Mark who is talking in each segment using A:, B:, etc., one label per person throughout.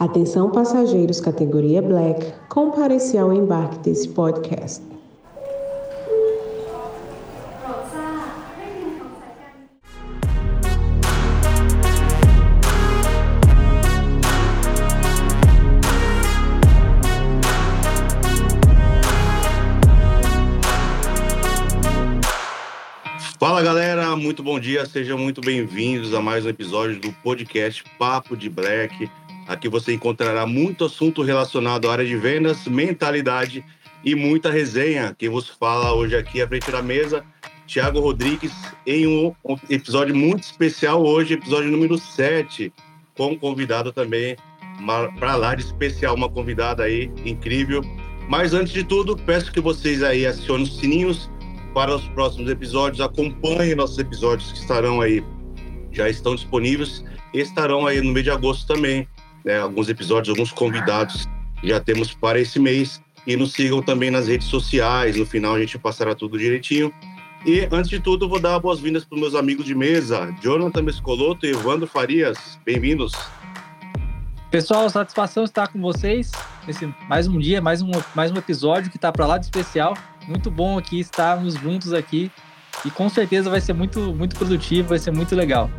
A: Atenção passageiros categoria Black, compareci ao embarque desse podcast.
B: Fala galera, muito bom dia, sejam muito bem-vindos a mais um episódio do podcast Papo de Black. Aqui você encontrará muito assunto relacionado à área de vendas, mentalidade e muita resenha. Quem vos fala hoje aqui à frente da mesa, Thiago Rodrigues, em um episódio muito especial hoje, episódio número 7, com convidado também para lá de especial, uma convidada aí incrível. Mas antes de tudo, peço que vocês aí acionem os sininhos para os próximos episódios. Acompanhe nossos episódios que estarão aí, já estão disponíveis, estarão aí no mês de agosto também. Né? Alguns episódios, alguns convidados já temos para esse mês. E nos sigam também nas redes sociais. No final a gente passará tudo direitinho. E antes de tudo, vou dar boas-vindas para os meus amigos de mesa, Jonathan Mescoloto e Evandro Farias. Bem-vindos.
C: Pessoal, satisfação estar com vocês nesse mais um dia, mais um, mais um episódio que está para lá de especial. Muito bom aqui estarmos juntos aqui e com certeza vai ser muito, muito produtivo, vai ser muito legal.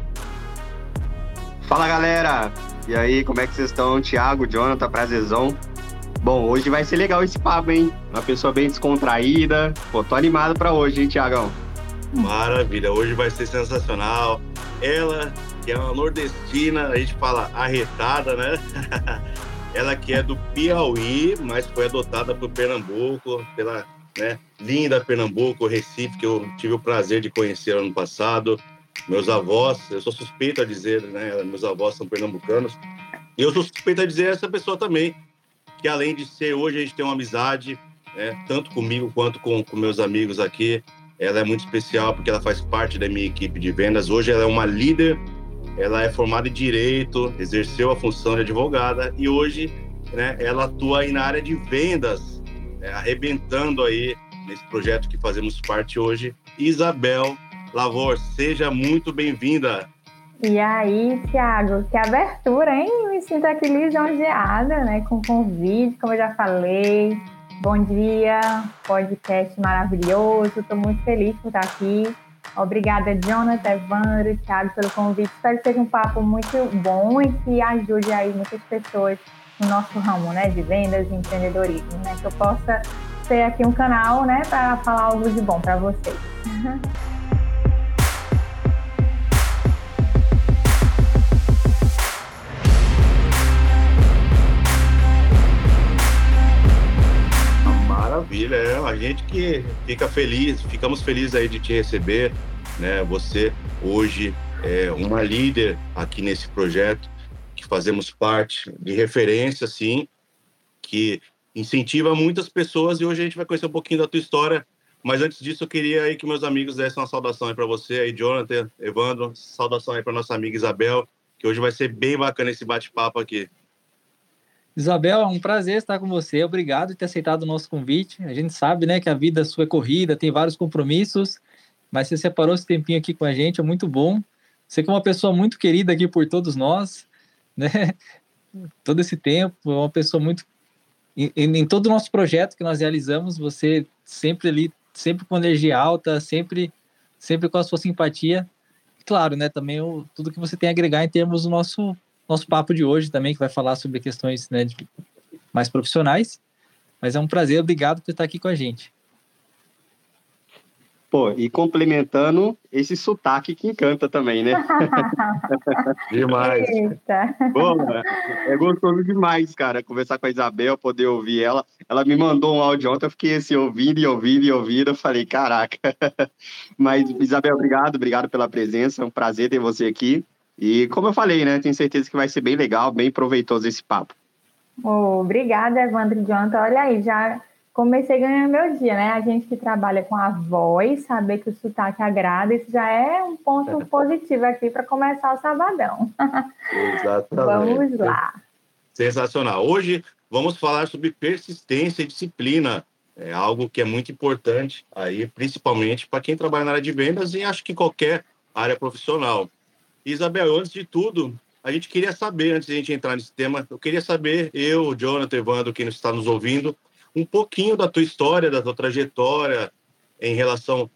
D: Fala galera, e aí, como é que vocês estão? Thiago, Jonathan, prazerzão. Bom, hoje vai ser legal esse papo, hein? Uma pessoa bem descontraída. Pô, tô animado para hoje, hein, Thiagão?
B: Maravilha, hoje vai ser sensacional. Ela que é uma nordestina, a gente fala arretada, né? Ela que é do Piauí, mas foi adotada por Pernambuco, pela né, linda Pernambuco, Recife, que eu tive o prazer de conhecer ano passado. Meus avós, eu sou suspeito a dizer, né? Meus avós são pernambucanos. E eu sou suspeito a dizer essa pessoa também, que além de ser hoje, a gente tem uma amizade, né, tanto comigo quanto com, com meus amigos aqui. Ela é muito especial porque ela faz parte da minha equipe de vendas. Hoje ela é uma líder ela é formada em direito, exerceu a função de advogada e hoje né, ela atua aí na área de vendas, né, arrebentando aí nesse projeto que fazemos parte hoje. Isabel Lavor, seja muito bem-vinda.
E: E aí, Thiago, que abertura, hein? Me sinto aqui lisonjeada, né, com convite, como eu já falei. Bom dia, podcast maravilhoso. Estou muito feliz por estar aqui. Obrigada, Jonathan, Evandro, Thiago, pelo convite. Espero que seja um papo muito bom e que ajude aí muitas pessoas no nosso ramo, né, de vendas e empreendedorismo, né, que eu possa ter aqui um canal, né, para falar algo de bom para vocês.
B: Maravilha, é a gente que fica feliz, ficamos felizes aí de te receber, né? Você hoje é uma líder aqui nesse projeto, que fazemos parte de referência, sim, que incentiva muitas pessoas e hoje a gente vai conhecer um pouquinho da tua história. Mas antes disso, eu queria aí que meus amigos dessem uma saudação aí para você, aí, Jonathan, Evandro, saudação aí para nossa amiga Isabel, que hoje vai ser bem bacana esse bate-papo aqui.
C: Isabel, é um prazer estar com você. Obrigado por ter aceitado o nosso convite. A gente sabe, né, que a vida sua é corrida, tem vários compromissos, mas você separou esse tempinho aqui com a gente, é muito bom. Você que é uma pessoa muito querida aqui por todos nós, né? Todo esse tempo, é uma pessoa muito em, em todo o nosso projeto que nós realizamos, você sempre ali, sempre com energia alta, sempre sempre com a sua simpatia. Claro, né, também o, tudo que você tem a agregar em termos do nosso nosso papo de hoje também, que vai falar sobre questões né, de, mais profissionais. Mas é um prazer, obrigado por estar aqui com a gente.
D: Pô, e complementando esse sotaque que encanta também, né?
B: demais.
D: Pô, é gostoso demais, cara, conversar com a Isabel, poder ouvir ela. Ela me mandou um áudio ontem, eu fiquei assim, ouvindo e ouvindo e ouvindo. Eu falei, caraca. Mas, Isabel, obrigado, obrigado pela presença. É um prazer ter você aqui. E como eu falei, né, tenho certeza que vai ser bem legal, bem proveitoso esse papo.
E: Oh, obrigada, Evandro e Jonathan. Olha aí, já comecei ganhando meu dia, né? A gente que trabalha com a voz, saber que o sotaque agrada, isso já é um ponto positivo aqui para começar o sabadão.
B: Exatamente.
E: vamos lá.
B: Sensacional. Hoje vamos falar sobre persistência e disciplina. É algo que é muito importante aí, principalmente para quem trabalha na área de vendas e acho que qualquer área profissional. Isabel, antes de tudo, a gente queria saber, antes de a gente entrar nesse tema, eu queria saber, eu, Jonathan, Evandro, quem está nos ouvindo, um pouquinho da tua história, da tua trajetória em relação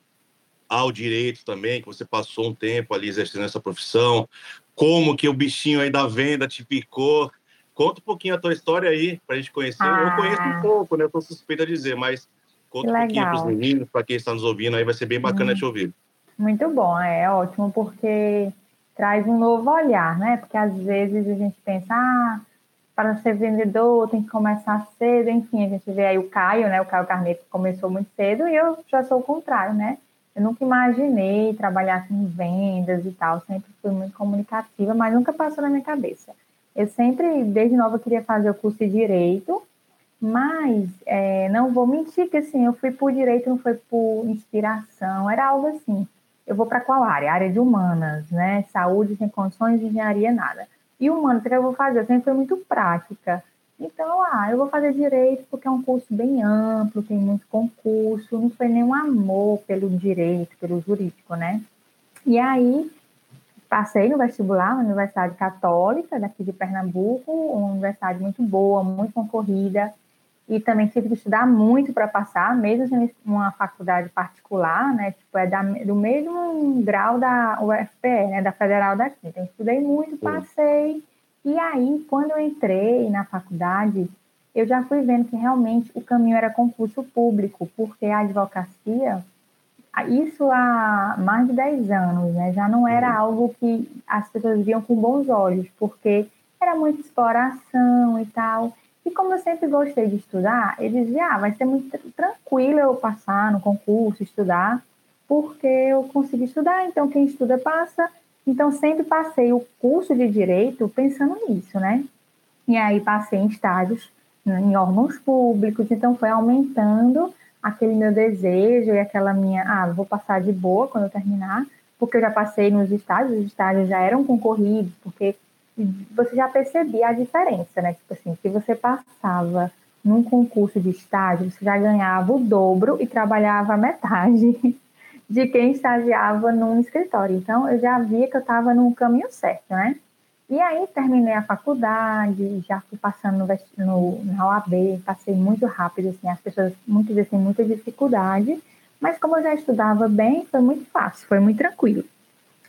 B: ao direito também, que você passou um tempo ali exercendo essa profissão, como que o bichinho aí da venda te picou. Conta um pouquinho a tua história aí, para a gente conhecer. Ah. Eu conheço um pouco, né? Eu tô suspeita a dizer, mas conta um pouquinho para os meninos, para quem está nos ouvindo aí, vai ser bem bacana hum. te ouvir.
E: Muito bom, é ótimo, porque traz um novo olhar, né? Porque às vezes a gente pensa, ah, para ser vendedor tem que começar cedo, enfim, a gente vê aí o Caio, né? O Caio Carneiro começou muito cedo e eu já sou o contrário, né? Eu nunca imaginei trabalhar com vendas e tal, sempre fui muito comunicativa, mas nunca passou na minha cabeça. Eu sempre, desde nova, queria fazer o curso de Direito, mas é, não vou mentir que assim, eu fui por Direito, não foi por inspiração, era algo assim eu vou para qual área? Área de humanas, né? Saúde sem condições engenharia, nada. E humanas, o que eu vou fazer? Eu sempre fui muito prática. Então, ah, eu vou fazer direito porque é um curso bem amplo, tem muito concurso, não foi nenhum amor pelo direito, pelo jurídico, né? E aí, passei no vestibular na Universidade Católica, daqui de Pernambuco, uma universidade muito boa, muito concorrida, e também tive que estudar muito para passar, mesmo sendo uma faculdade particular, né? Tipo, é da, do mesmo grau da UFPE, né? Da Federal daqui. Então, estudei muito, passei. E aí, quando eu entrei na faculdade, eu já fui vendo que realmente o caminho era concurso público, porque a advocacia, isso há mais de 10 anos, né? Já não era uhum. algo que as pessoas viam com bons olhos, porque era muita exploração e tal. E como eu sempre gostei de estudar, eles diziam, ah, vai ser muito tranquilo eu passar no concurso, estudar, porque eu consegui estudar, então quem estuda passa. Então sempre passei o curso de direito pensando nisso, né? E aí passei em estágios né, em órgãos públicos, então foi aumentando aquele meu desejo e aquela minha, ah, vou passar de boa quando eu terminar, porque eu já passei nos estágios, os estágios já eram concorridos, porque você já percebia a diferença, né? Tipo assim, se você passava num concurso de estágio, você já ganhava o dobro e trabalhava a metade de quem estagiava num escritório. Então, eu já via que eu estava no caminho certo, né? E aí, terminei a faculdade, já fui passando no, no, na OAB, passei muito rápido, assim, as pessoas muitas vezes têm muita dificuldade, mas como eu já estudava bem, foi muito fácil, foi muito tranquilo.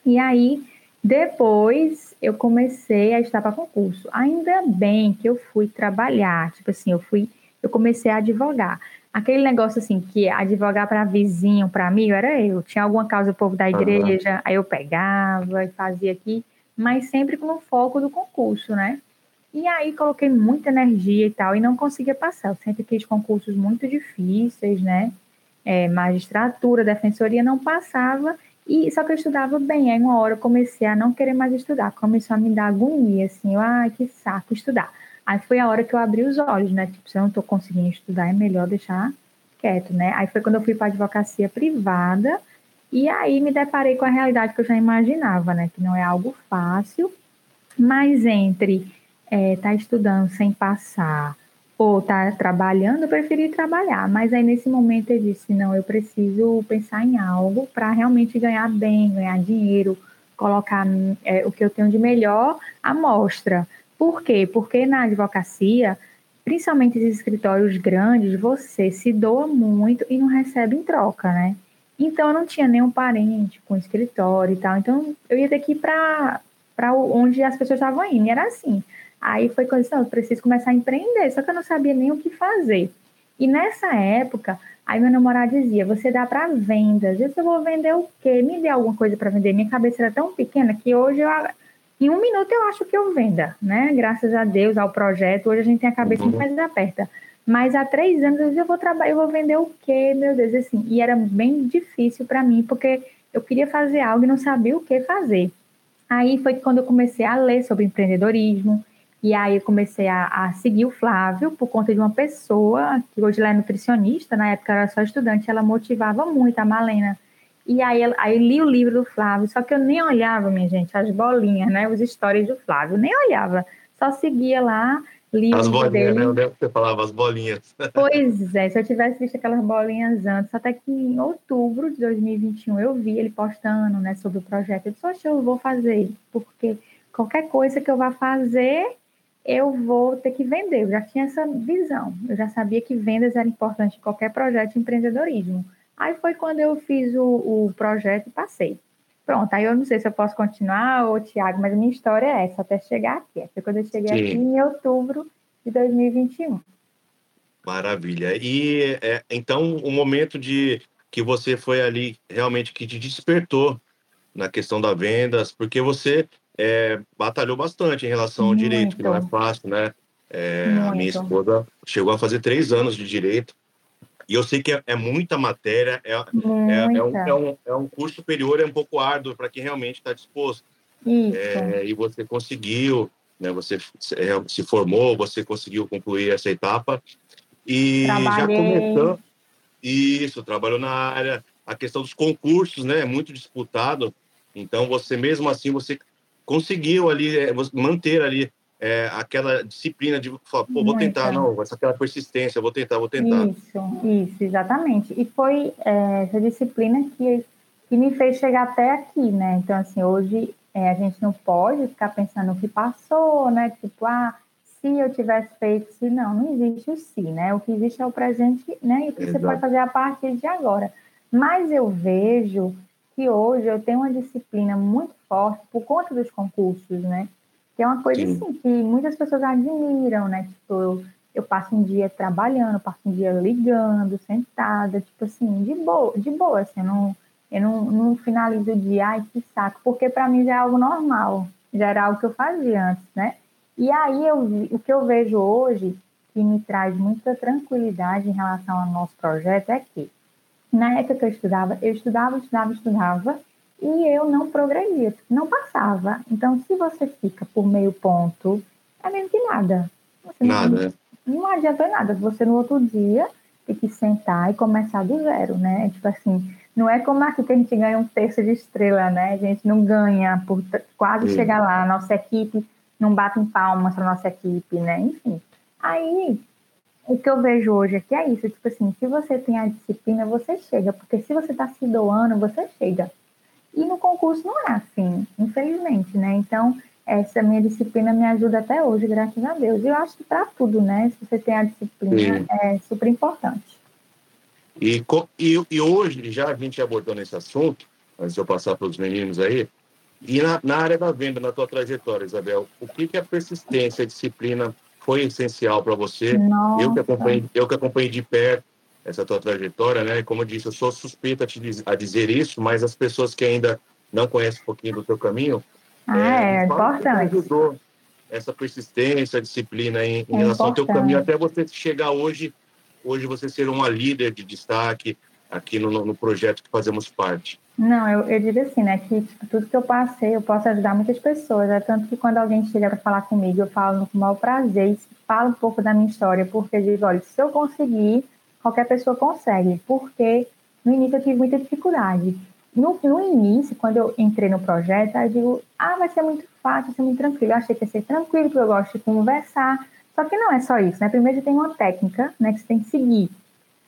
E: E aí, depois eu comecei a estar para concurso. Ainda bem que eu fui trabalhar, tipo assim, eu fui, eu comecei a advogar. Aquele negócio assim, que advogar para vizinho, para amigo, era eu. Tinha alguma causa do povo da igreja, uhum. aí eu pegava e fazia aqui, mas sempre com o foco do concurso, né? E aí coloquei muita energia e tal, e não conseguia passar. Eu sempre quis concursos muito difíceis, né? É, magistratura, defensoria, não passava. E só que eu estudava bem, aí uma hora eu comecei a não querer mais estudar, começou a me dar agonia, assim, eu, ai, que saco estudar. Aí foi a hora que eu abri os olhos, né? Tipo, se eu não estou conseguindo estudar, é melhor deixar quieto, né? Aí foi quando eu fui para advocacia privada, e aí me deparei com a realidade que eu já imaginava, né? Que não é algo fácil, mas entre estar é, tá estudando sem passar, ou tá trabalhando, eu preferi trabalhar. Mas aí nesse momento eu disse, não, eu preciso pensar em algo para realmente ganhar bem, ganhar dinheiro, colocar é, o que eu tenho de melhor à mostra. Por quê? Porque na advocacia, principalmente esses escritórios grandes, você se doa muito e não recebe em troca, né? Então eu não tinha nenhum parente com escritório e tal. Então eu ia ter que ir para onde as pessoas estavam indo. E era assim. Aí foi quando eu disse, eu preciso começar a empreender, só que eu não sabia nem o que fazer. E nessa época, aí meu namorado dizia, você dá para vendas. Eu disse, eu vou vender o quê? Me dê alguma coisa para vender. Minha cabeça era tão pequena que hoje eu, em um minuto eu acho que eu venda, né? Graças a Deus, ao projeto. Hoje a gente tem a cabeça uhum. mais aberta. Mas há três anos eu disse, eu vou trabalhar, eu vou vender o quê, meu Deus, assim. E era bem difícil para mim, porque eu queria fazer algo e não sabia o que fazer. Aí foi quando eu comecei a ler sobre empreendedorismo, e aí eu comecei a, a, seguir o Flávio por conta de uma pessoa, que hoje ela é nutricionista, na época era só estudante, ela motivava muito a Malena. E aí, aí li o livro do Flávio, só que eu nem olhava, minha gente, as bolinhas, né? Os stories do Flávio, nem olhava. Só seguia lá, li
B: As bolinhas, dele. né? Eu lembro que você falava as bolinhas.
E: Pois é, se eu tivesse visto aquelas bolinhas antes, até que em outubro de 2021 eu vi ele postando, né, sobre o projeto. Eu disse, eu vou fazer, porque qualquer coisa que eu vá fazer, eu vou ter que vender. Eu já tinha essa visão. Eu já sabia que vendas era importante em qualquer projeto de empreendedorismo. Aí foi quando eu fiz o, o projeto e passei. Pronto, aí eu não sei se eu posso continuar, ou Tiago, mas a minha história é essa, até chegar aqui. Foi quando eu cheguei Sim. aqui em outubro de 2021.
B: Maravilha. E é, então o momento de que você foi ali realmente que te despertou na questão da vendas, porque você é, batalhou bastante em relação ao Muito. direito, que não é fácil, né? É, a minha esposa chegou a fazer três anos de direito. E eu sei que é, é muita matéria, é, é, é, um, é, um, é um curso superior, é um pouco árduo para quem realmente está disposto. É, e você conseguiu, né, você se formou, você conseguiu concluir essa etapa. E Trabalhei. já começou. Isso, trabalhou na área. A questão dos concursos, né? É muito disputado. Então, você mesmo assim, você conseguiu ali é, manter ali é, aquela disciplina de falar, pô, vou tentar, não, essa aquela persistência, vou tentar, vou tentar.
E: Isso, isso, exatamente. E foi é, essa disciplina que, que me fez chegar até aqui, né? Então, assim, hoje é, a gente não pode ficar pensando no que passou, né? Tipo, ah, se eu tivesse feito, se não, não existe o se, né? O que existe é o presente, né? E o que Exato. você pode fazer a partir de agora. Mas eu vejo que hoje eu tenho uma disciplina muito forte por conta dos concursos, né? Que é uma coisa Sim. assim que muitas pessoas admiram, né? Tipo, eu, eu passo um dia trabalhando, passo um dia ligando, sentada, tipo assim, de boa, de boa, assim, eu não, eu não, não finalizo o dia, ai, que saco, porque para mim já é algo normal, já era algo que eu fazia antes, né? E aí eu, o que eu vejo hoje que me traz muita tranquilidade em relação ao nosso projeto é que na época que eu estudava, eu estudava, estudava, estudava e eu não progredia, não passava. Então, se você fica por meio ponto, é mesmo que nada. Você
B: nada.
E: Não, não adianta nada. Você no outro dia tem que sentar e começar do zero, né? Tipo assim, não é como aqui que a gente ganha um terço de estrela, né? A gente não ganha por quase Sim. chegar lá. A nossa equipe não bate em palmas para nossa equipe, né? Enfim. Aí, o que eu vejo hoje aqui é isso, tipo assim, se você tem a disciplina, você chega, porque se você está se doando, você chega. E no concurso não é assim, infelizmente, né? Então, essa minha disciplina me ajuda até hoje, graças a Deus. E eu acho que para tudo, né? Se você tem a disciplina, Sim. é super importante.
B: E, e, e, hoje, já a gente abordou nesse assunto, antes de eu passar para os meninos aí, e na, na, área da venda, na tua trajetória, Isabel, o que, que a persistência, a disciplina foi essencial para você? Nossa. Eu que, acompanhei, eu que acompanhei de perto essa tua trajetória, né? Como eu disse, eu sou suspeita a, dizer isso, mas as pessoas que ainda não conhecem um pouquinho do teu caminho,
E: ah, é, é importante.
B: ajudou essa persistência, disciplina em, em é relação importante. ao teu caminho até você chegar hoje, hoje você ser uma líder de destaque aqui no, no projeto que fazemos parte.
E: Não, eu, eu digo assim, né, que tipo, tudo que eu passei, eu posso ajudar muitas pessoas, é tanto que quando alguém chega para falar comigo, eu falo com o maior prazer e falo um pouco da minha história, porque eu digo, olha, se eu conseguir, qualquer pessoa consegue, porque no início eu tive muita dificuldade. No, no início, quando eu entrei no projeto, eu digo, ah, vai ser muito fácil, vai ser muito tranquilo. Eu achei que ia ser tranquilo, porque eu gosto de conversar. Só que não é só isso, né? Primeiro tem uma técnica, né, que você tem que seguir.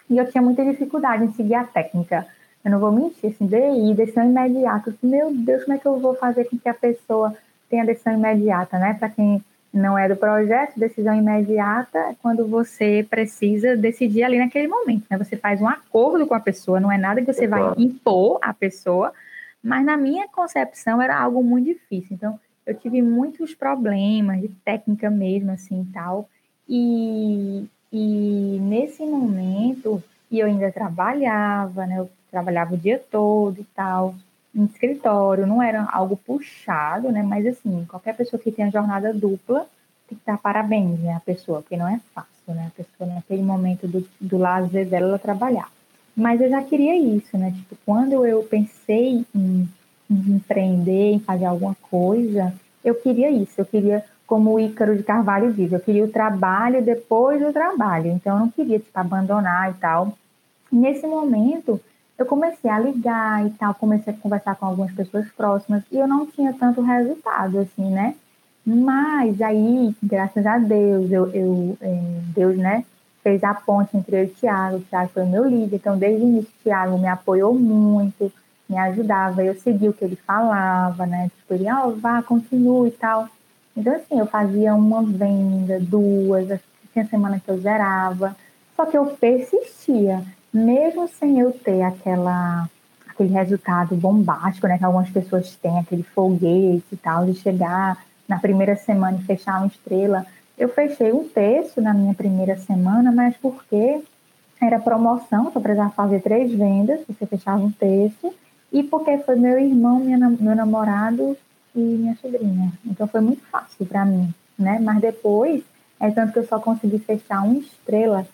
E: E eu tinha muita dificuldade em seguir a técnica. Eu não vou mentir, assim, DI, decisão imediata. Meu Deus, como é que eu vou fazer com que a pessoa tenha decisão imediata, né? Para quem não é do projeto, decisão imediata é quando você precisa decidir ali naquele momento, né? Você faz um acordo com a pessoa, não é nada que você vai impor à pessoa, mas na minha concepção era algo muito difícil. Então, eu tive muitos problemas de técnica mesmo, assim, tal. E, e nesse momento, e eu ainda trabalhava, né? Eu trabalhava o dia todo e tal em escritório, não era algo puxado, né? Mas assim, qualquer pessoa que tenha jornada dupla tem que dar parabéns, né? A pessoa, porque não é fácil, né? A pessoa naquele momento do, do lazer dela ela trabalhar. Mas eu já queria isso, né? Tipo, quando eu pensei em, em empreender, em fazer alguma coisa, eu queria isso. Eu queria, como o Ícaro de Carvalho diz, eu queria o trabalho depois do trabalho. Então eu não queria, tipo, abandonar e tal. Nesse momento, eu comecei a ligar e tal, comecei a conversar com algumas pessoas próximas e eu não tinha tanto resultado, assim, né? Mas aí, graças a Deus, eu, eu é, Deus, né, fez a ponte entre eu e o Thiago. O Thiago foi o meu líder, então desde o início o Thiago me apoiou muito. me ajudava, eu seguia o que ele falava, né? Tipo, ele, ó, oh, vá, continue e tal. Então, assim, eu fazia uma venda, duas, tinha semana que eu zerava, só que eu persistia, mesmo sem eu ter aquela, aquele resultado bombástico, né? Que algumas pessoas têm, aquele foguete e tal, de chegar na primeira semana e fechar uma estrela. Eu fechei um terço na minha primeira semana, mas porque era promoção, só precisava fazer três vendas, você fechava um terço, e porque foi meu irmão, minha, meu namorado e minha sobrinha. Então foi muito fácil para mim, né? Mas depois, é tanto que eu só consegui fechar uma estrela.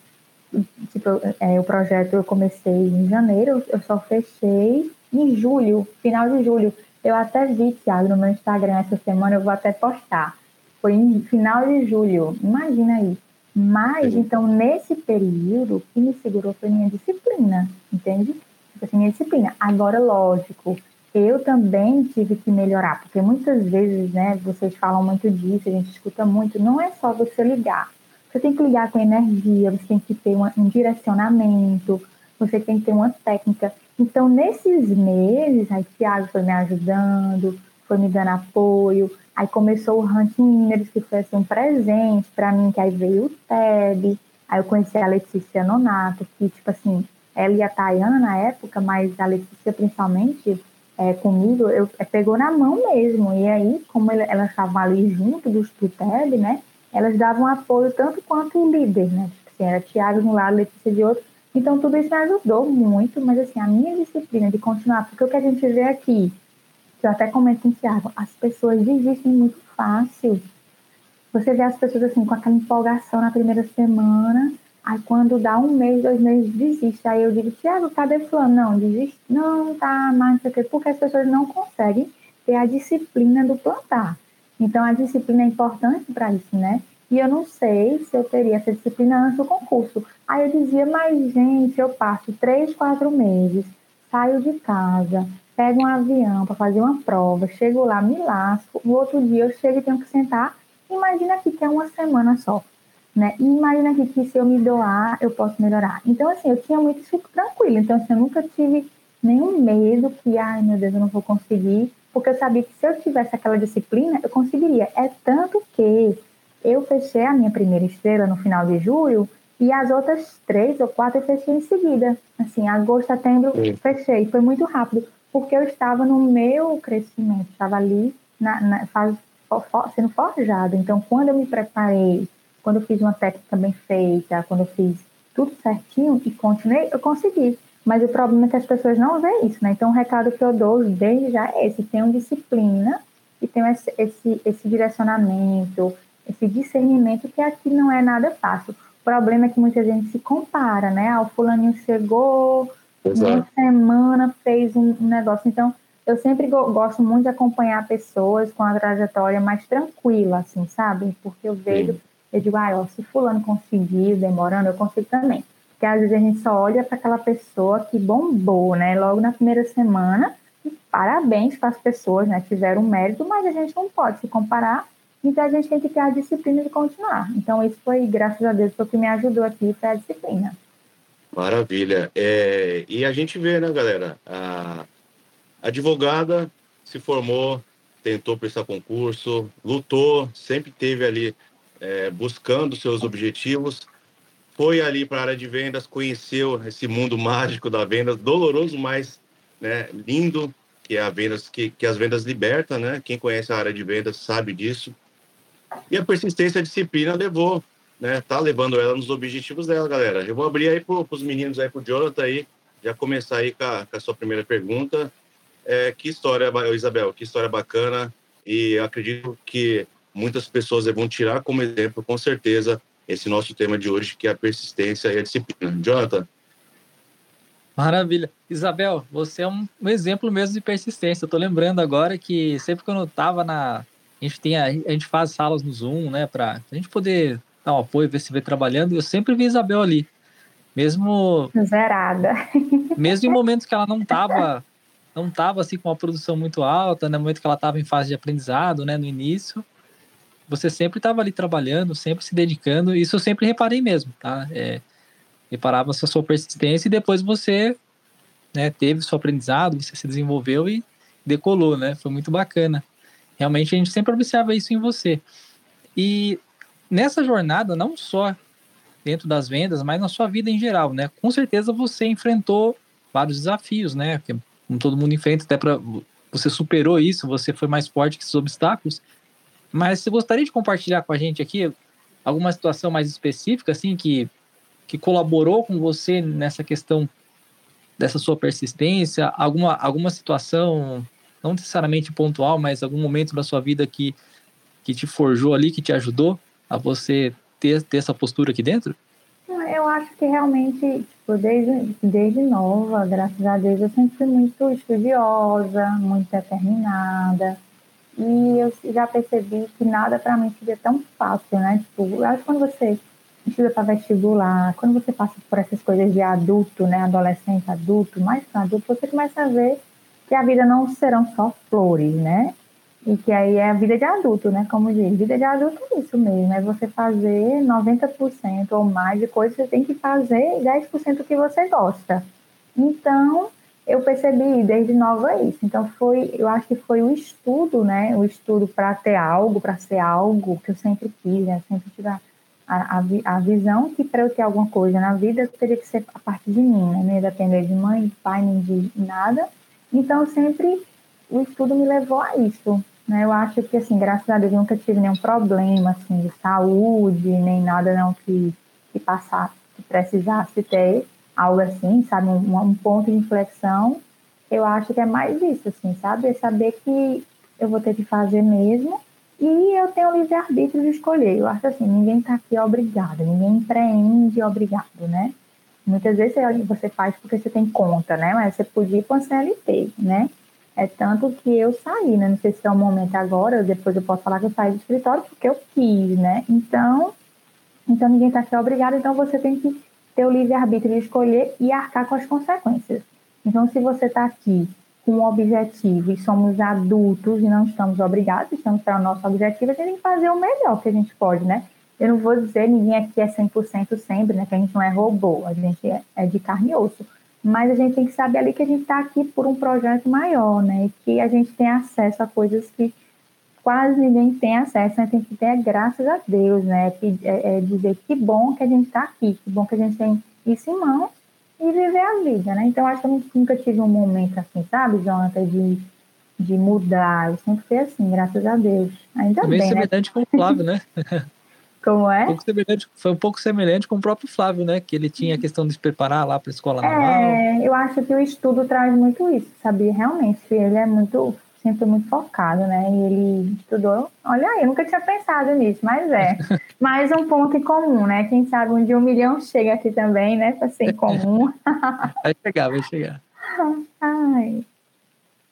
E: Tipo, é, o projeto eu comecei em janeiro, eu só fechei em julho, final de julho. Eu até vi, Thiago, no meu Instagram essa semana, eu vou até postar. Foi em final de julho, imagina aí. Mas, então, nesse período, o que me segurou foi minha disciplina, entende? Tipo assim, minha disciplina. Agora, lógico, eu também tive que melhorar, porque muitas vezes, né, vocês falam muito disso, a gente escuta muito, não é só você ligar. Você tem que ligar com energia, você tem que ter uma, um direcionamento, você tem que ter uma técnica. Então, nesses meses, aí Thiago foi me ajudando, foi me dando apoio, aí começou o Hunting Winners, que foi assim, um presente para mim, que aí veio o TED, aí eu conheci a Letícia Nonato, que, tipo assim, ela e a Tayana na época, mas a Letícia principalmente, é, comigo, eu, é, pegou na mão mesmo. E aí, como ele, elas estavam ali junto do, do TEB, né? Elas davam apoio tanto quanto o líder, né? Assim, era Tiago de um lado, Letícia de outro. Então, tudo isso me ajudou muito, mas assim, a minha disciplina de continuar, porque o que a gente vê aqui, que eu até comento em Tiago, as pessoas desistem muito fácil. Você vê as pessoas assim, com aquela empolgação na primeira semana, Aí quando dá um mês, dois meses, desiste. Aí eu digo, Tiago, cadê fulano? Não, desiste. Não, tá, mas não sei o quê. Porque as pessoas não conseguem ter a disciplina do plantar. Então a disciplina é importante para isso, né? E eu não sei se eu teria essa disciplina antes do concurso. Aí eu dizia, mas gente, eu passo três, quatro meses, saio de casa, pego um avião para fazer uma prova, chego lá, me lasco, no outro dia eu chego e tenho que sentar. Imagina que é uma semana só né? E imagina aqui que se eu me doar, eu posso melhorar. Então, assim, eu tinha muito isso tranquilo. Então, assim, eu nunca tive nenhum medo que, ai meu Deus, eu não vou conseguir, porque eu sabia que se eu tivesse aquela disciplina, eu conseguiria. É tanto que eu fechei a minha primeira estrela no final de julho e as outras três ou quatro eu fechei em seguida. Assim, agosto, setembro, Sim. fechei. Foi muito rápido, porque eu estava no meu crescimento, estava ali na, na sendo forjado. Então, quando eu me preparei quando eu fiz uma técnica bem feita, quando eu fiz tudo certinho e continuei, eu consegui. Mas o problema é que as pessoas não veem isso, né? Então, o recado que eu dou desde já é esse: tenham disciplina e tenham esse, esse, esse direcionamento, esse discernimento, que aqui não é nada fácil. O problema é que muita gente se compara, né? Ah, o fulaninho chegou, Exato. uma semana fez um negócio. Então, eu sempre gosto muito de acompanhar pessoas com a trajetória mais tranquila, assim, sabe? Porque eu vejo. Sim eu digo, ah, ó, se fulano conseguir demorando, eu consigo também. Porque às vezes a gente só olha para aquela pessoa que bombou, né? Logo na primeira semana. E parabéns para as pessoas, né? Tiveram mérito, mas a gente não pode se comparar. Então a gente tem que ter a disciplina de continuar. Então isso foi, graças a Deus, foi o que me ajudou aqui, foi a disciplina.
B: Maravilha. É, e a gente vê, né, galera? A advogada se formou, tentou prestar concurso, lutou, sempre teve ali é, buscando seus objetivos, foi ali para a área de vendas, conheceu esse mundo mágico da venda, doloroso, mas né, lindo, que é a vendas que, que as vendas libertam, né? Quem conhece a área de vendas sabe disso. E a persistência, a disciplina levou, né? Tá levando ela nos objetivos dela, galera. Eu vou abrir aí para os meninos aí, para o Jonathan aí, já começar aí com a, com a sua primeira pergunta. É, que história, Isabel, que história bacana. E acredito que muitas pessoas vão tirar como exemplo, com certeza, esse nosso tema de hoje, que é a persistência e a disciplina. Jonathan?
C: Maravilha. Isabel, você é um, um exemplo mesmo de persistência. Eu tô lembrando agora que sempre quando eu tava na. A gente, tem, a, a gente faz salas no Zoom, né, para a gente poder dar um apoio, ver se vê trabalhando. Eu sempre vi Isabel ali. Mesmo.
E: Zerada.
C: Mesmo em momentos que ela não tava não tava assim com uma produção muito alta, no momento que ela estava em fase de aprendizado, né, no início, você sempre estava ali trabalhando, sempre se dedicando, isso eu sempre reparei mesmo, tá? É, reparava essa sua persistência e depois você né, teve seu aprendizado, você se desenvolveu e decolou, né? Foi muito bacana. Realmente a gente sempre observa isso em você. E nessa jornada, não só dentro das vendas, mas na sua vida em geral, né? Com certeza você enfrentou vários desafios, né? Porque como todo mundo enfrenta, até para você superou isso, você foi mais forte que esses obstáculos. Mas você gostaria de compartilhar com a gente aqui alguma situação mais específica, assim, que, que colaborou com você nessa questão dessa sua persistência? Alguma, alguma situação, não necessariamente pontual, mas algum momento da sua vida que, que te forjou ali, que te ajudou a você ter, ter essa postura aqui dentro?
E: Eu acho que realmente, tipo, desde, desde nova, graças a Deus, eu sempre fui muito estudiosa, muito determinada. E eu já percebi que nada para mim seria tão fácil, né? Tipo, eu acho que quando você estuda para vestibular, quando você passa por essas coisas de adulto, né? Adolescente, adulto, mais para adulto, você começa a ver que a vida não serão só flores, né? E que aí é a vida de adulto, né? Como diz, vida de adulto é isso mesmo, é você fazer 90% ou mais de coisas que você tem que fazer 10% que você gosta. Então, eu percebi desde nova isso. Então, foi, eu acho que foi o estudo, né? O estudo para ter algo, para ser algo que eu sempre quis, né? Sempre tive a, a, a visão que para eu ter alguma coisa na vida teria que ser a partir de mim, né? Não depender de mãe, pai, nem de nada. Então, sempre o estudo me levou a isso. Né? Eu acho que, assim, graças a Deus, nunca tive nenhum problema, assim, de saúde, nem nada não que, que passar, que precisasse ter algo assim, sabe? Um, um ponto de inflexão. Eu acho que é mais isso, assim, sabe? É saber que eu vou ter que fazer mesmo e eu tenho livre-arbítrio de escolher. Eu acho assim, ninguém está aqui obrigado, ninguém empreende obrigado, né? Muitas vezes você faz porque você tem conta, né? Mas você podia ir para CLT, né? É tanto que eu saí, né? Não sei se é o momento agora, depois eu posso falar que eu saí do escritório porque eu quis, né? Então, então ninguém está aqui obrigado, então você tem que ter o livre-arbítrio de escolher e arcar com as consequências. Então, se você está aqui com um objetivo e somos adultos e não estamos obrigados, estamos para o nosso objetivo, a gente tem que fazer o melhor que a gente pode, né? Eu não vou dizer ninguém aqui é 100% sempre, né? Que a gente não é robô, a gente é, é de carne e osso mas a gente tem que saber ali que a gente está aqui por um projeto maior, né? E que a gente tem acesso a coisas que quase ninguém tem acesso, né? Tem que ter graças a Deus, né? É, é dizer que bom que a gente está aqui, que bom que a gente tem isso em mãos e viver a vida, né? Então, acho que eu nunca tive um momento assim, sabe, Jonathan, de, de mudar. Eu sempre fui assim, graças a Deus. Ainda
C: Também
E: bem,
C: semelhante né? com o Flávio, né?
E: Como é?
C: Um foi um pouco semelhante com o próprio Flávio, né? Que ele tinha a questão de se preparar lá para a escola
E: é,
C: naval.
E: É, eu acho que o estudo traz muito isso, sabia? Realmente, ele é muito, sempre muito focado, né? E ele estudou. Olha aí, eu nunca tinha pensado nisso, mas é. Mais um ponto em comum, né? Quem sabe um dia um milhão chega aqui também, né? Para ser em comum.
C: vai chegar, vai chegar.
E: Ai.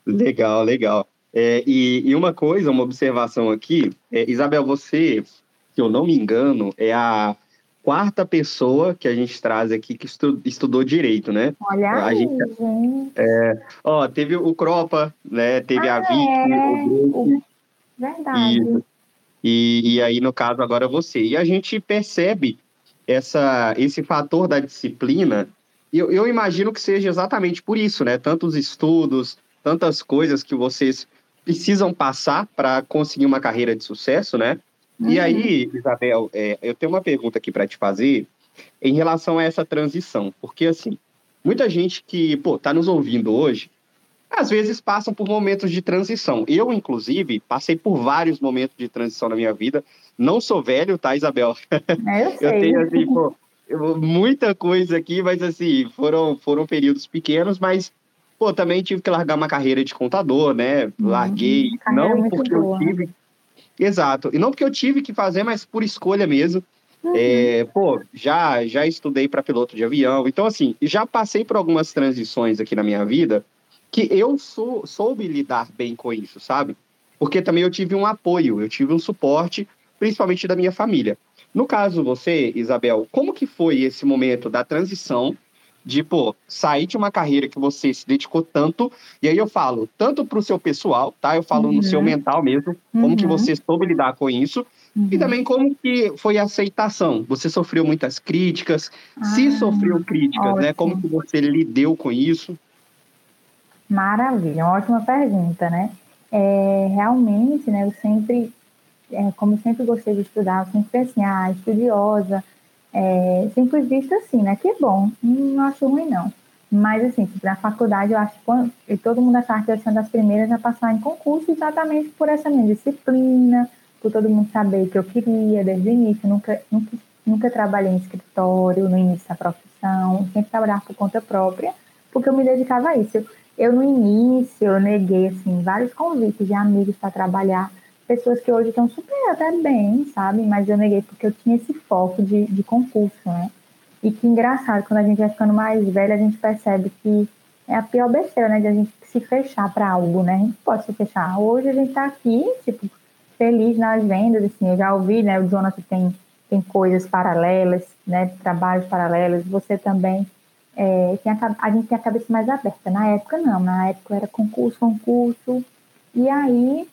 D: Legal, legal. É, e, e, uma coisa, uma observação aqui, é, Isabel, você se eu não me engano, é a quarta pessoa que a gente traz aqui que estu, estudou direito, né?
E: Olha a aí, gente.
D: É, ó, teve o Cropa, né? Teve ah, a Vicky,
E: é. o Verdade.
D: E, e aí, no caso, agora você. E a gente percebe essa, esse fator da disciplina, e eu, eu imagino que seja exatamente por isso, né? Tantos estudos, tantas coisas que vocês precisam passar para conseguir uma carreira de sucesso, né? Uhum. E aí, Isabel, é, eu tenho uma pergunta aqui para te fazer em relação a essa transição, porque assim, muita gente que, pô, tá nos ouvindo hoje, às vezes passam por momentos de transição. Eu, inclusive, passei por vários momentos de transição na minha vida. Não sou velho, tá, Isabel?
E: É, eu, sei. eu
D: tenho, assim, pô, muita coisa aqui, mas, assim, foram, foram períodos pequenos, mas, pô, também tive que largar uma carreira de contador, né? Uhum. Larguei, não porque boa. eu tive Exato. E não porque eu tive que fazer, mas por escolha mesmo. Uhum. É, pô, já, já estudei para piloto de avião. Então, assim, já passei por algumas transições aqui na minha vida que eu sou, soube lidar bem com isso, sabe? Porque também eu tive um apoio, eu tive um suporte, principalmente da minha família. No caso, você, Isabel, como que foi esse momento da transição de, pô, sair de uma carreira que você se dedicou tanto, e aí eu falo, tanto para o seu pessoal, tá? Eu falo uhum. no seu uhum. mental mesmo, como uhum. que você soube lidar com isso, uhum. e também como que foi a aceitação. Você sofreu muitas críticas, ah, se sofreu críticas, ótimo. né? Como que você lidou com isso?
E: Maravilha, uma ótima pergunta, né? É, realmente, né, eu sempre, é, como eu sempre gostei de estudar, eu sempre fui assim, ah, estudiosa, é, sempre visto assim, né? Que bom, não acho ruim não. Mas, assim, na faculdade, eu acho que todo mundo achava que eu sendo das primeiras a passar em concurso exatamente por essa minha disciplina, por todo mundo saber que eu queria desde o início. Nunca, nunca, nunca trabalhei em escritório no início da profissão, sempre trabalhava por conta própria, porque eu me dedicava a isso. Eu, no início, eu neguei, assim, vários convites de amigos para trabalhar, pessoas que hoje estão super até bem, sabe? Mas eu neguei porque eu tinha esse foco de, de concurso, né? E que engraçado, quando a gente vai ficando mais velha, a gente percebe que é a pior besteira, né? De a gente se fechar para algo, né? A gente pode se fechar. Hoje a gente está aqui, tipo, feliz nas vendas, assim, eu já ouvi, né? O Jonathan tem, tem coisas paralelas, né? Trabalhos paralelos. Você também é, tem a, a gente tem a cabeça mais aberta. Na época, não. Na época era concurso, concurso. E aí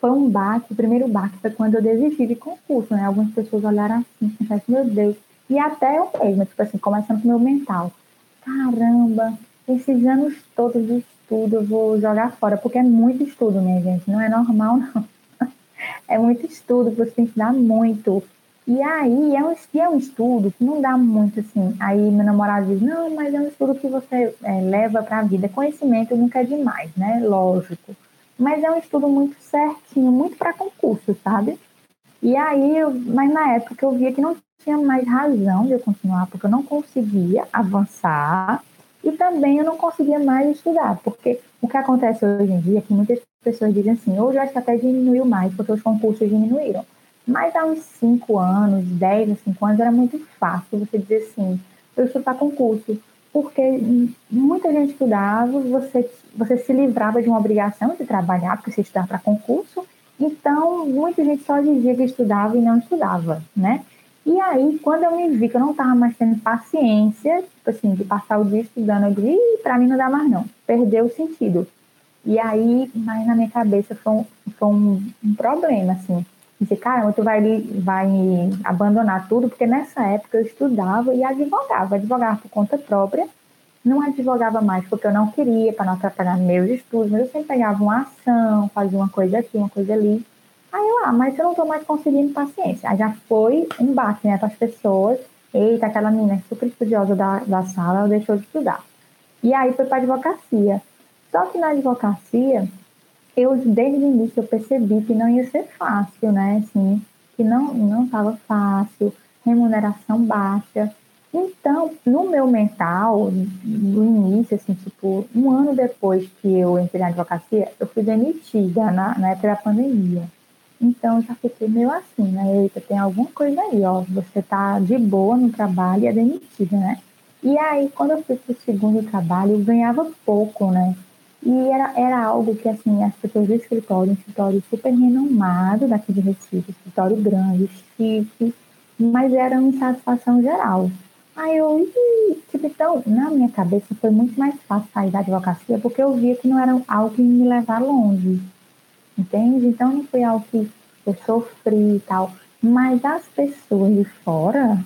E: foi um baque. O primeiro baque foi quando eu desisti de concurso, né? Algumas pessoas olharam assim, pensaram, meu Deus, e até eu mesma, tipo assim, começando com o meu mental. Caramba, esses anos todos de estudo eu vou jogar fora, porque é muito estudo, minha gente, não é normal, não. É muito estudo, você tem que dar muito. E aí é um, é um estudo que não dá muito assim. Aí meu namorado diz, não, mas é um estudo que você é, leva para a vida. Conhecimento nunca é demais, né? Lógico. Mas é um estudo muito certinho, muito para concurso, sabe? E aí, eu, mas na época eu via que não tinha mais razão de eu continuar, porque eu não conseguia avançar e também eu não conseguia mais estudar, porque o que acontece hoje em dia é que muitas pessoas dizem assim, hoje eu acho que até diminuiu mais, porque os concursos diminuíram. Mas há uns 5 anos, 10 a 5 anos, era muito fácil você dizer assim, eu estudo para concurso, porque muita gente estudava, você, você se livrava de uma obrigação de trabalhar, porque você estudava para concurso, então muita gente só dizia que estudava e não estudava, né? E aí, quando eu me vi que eu não estava mais tendo paciência, tipo assim, de passar o dia estudando, eu disse, para mim não dá mais não, perdeu o sentido. E aí, mas na minha cabeça foi um, foi um, um problema, assim. Disse, caramba, tu vai, vai abandonar tudo, porque nessa época eu estudava e advogava, advogava por conta própria, não advogava mais porque eu não queria, para não atrapalhar meus estudos, mas eu sempre pegava uma ação, fazia uma coisa aqui, uma coisa ali. Aí eu, ah, mas eu não estou mais conseguindo paciência. Aí já foi um baque, né, para as pessoas. Eita, aquela menina super estudiosa da, da sala, ela deixou de estudar. E aí foi para advocacia. Só que na advocacia, eu desde o início eu percebi que não ia ser fácil, né? Assim, que não não estava fácil, remuneração baixa. Então, no meu mental, no início, assim, tipo, um ano depois que eu entrei na advocacia, eu fui demitida na, na época da pandemia. Então, eu já fiquei meio assim, né? Eita, tem alguma coisa aí, ó. Você tá de boa no trabalho e é demitida, né? E aí, quando eu fui pro segundo trabalho, eu ganhava pouco, né? E era, era algo que, assim, as pessoas do escritório, um escritório super renomado daqui de Recife, escritório grande, chique, mas era uma insatisfação geral. Aí eu, tipo, então, na minha cabeça foi muito mais fácil sair da advocacia, porque eu via que não era algo que me levar longe entende? Então não foi algo que eu sofri e tal. Mas as pessoas de fora,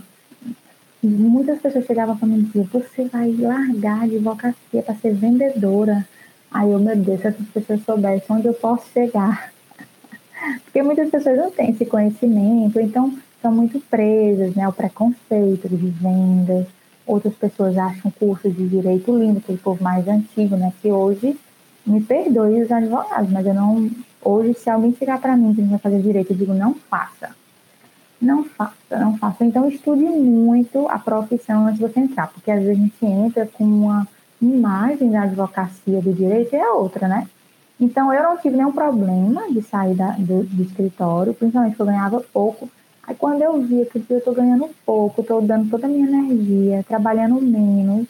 E: muitas pessoas chegavam para mim e diziam, você vai largar a advocacia para ser vendedora. Aí eu, meu Deus, se as pessoas soubessem onde eu posso chegar. Porque muitas pessoas não têm esse conhecimento, então são muito presas, né? O preconceito de vendas. Outras pessoas acham cursos de direito lindo, aquele povo mais antigo, né? Que hoje, me perdoe os advogados, mas eu não Hoje, se alguém chegar para mim que vai fazer direito, eu digo, não faça. Não faça, não faça. Então, estude muito a profissão antes de você entrar, porque às vezes a gente entra com uma imagem da advocacia do direito é outra, né? Então, eu não tive nenhum problema de sair da, do, do, escritório, principalmente porque eu ganhava pouco. Aí, quando eu via que eu estou ganhando pouco, estou dando toda a minha energia, trabalhando menos,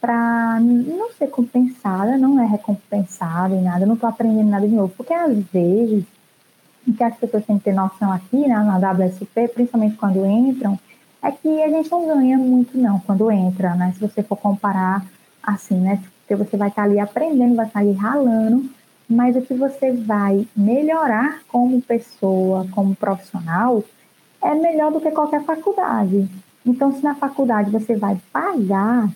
E: para não ser compensada, não é recompensada em nada, não estou aprendendo nada de novo, porque às vezes, o que as pessoas têm que ter noção aqui né, na WSP, principalmente quando entram, é que a gente não ganha muito não quando entra, né? Se você for comparar assim, né? Porque você vai estar ali aprendendo, vai estar ali ralando, mas o que você vai melhorar como pessoa, como profissional, é melhor do que qualquer faculdade. Então, se na faculdade você vai pagar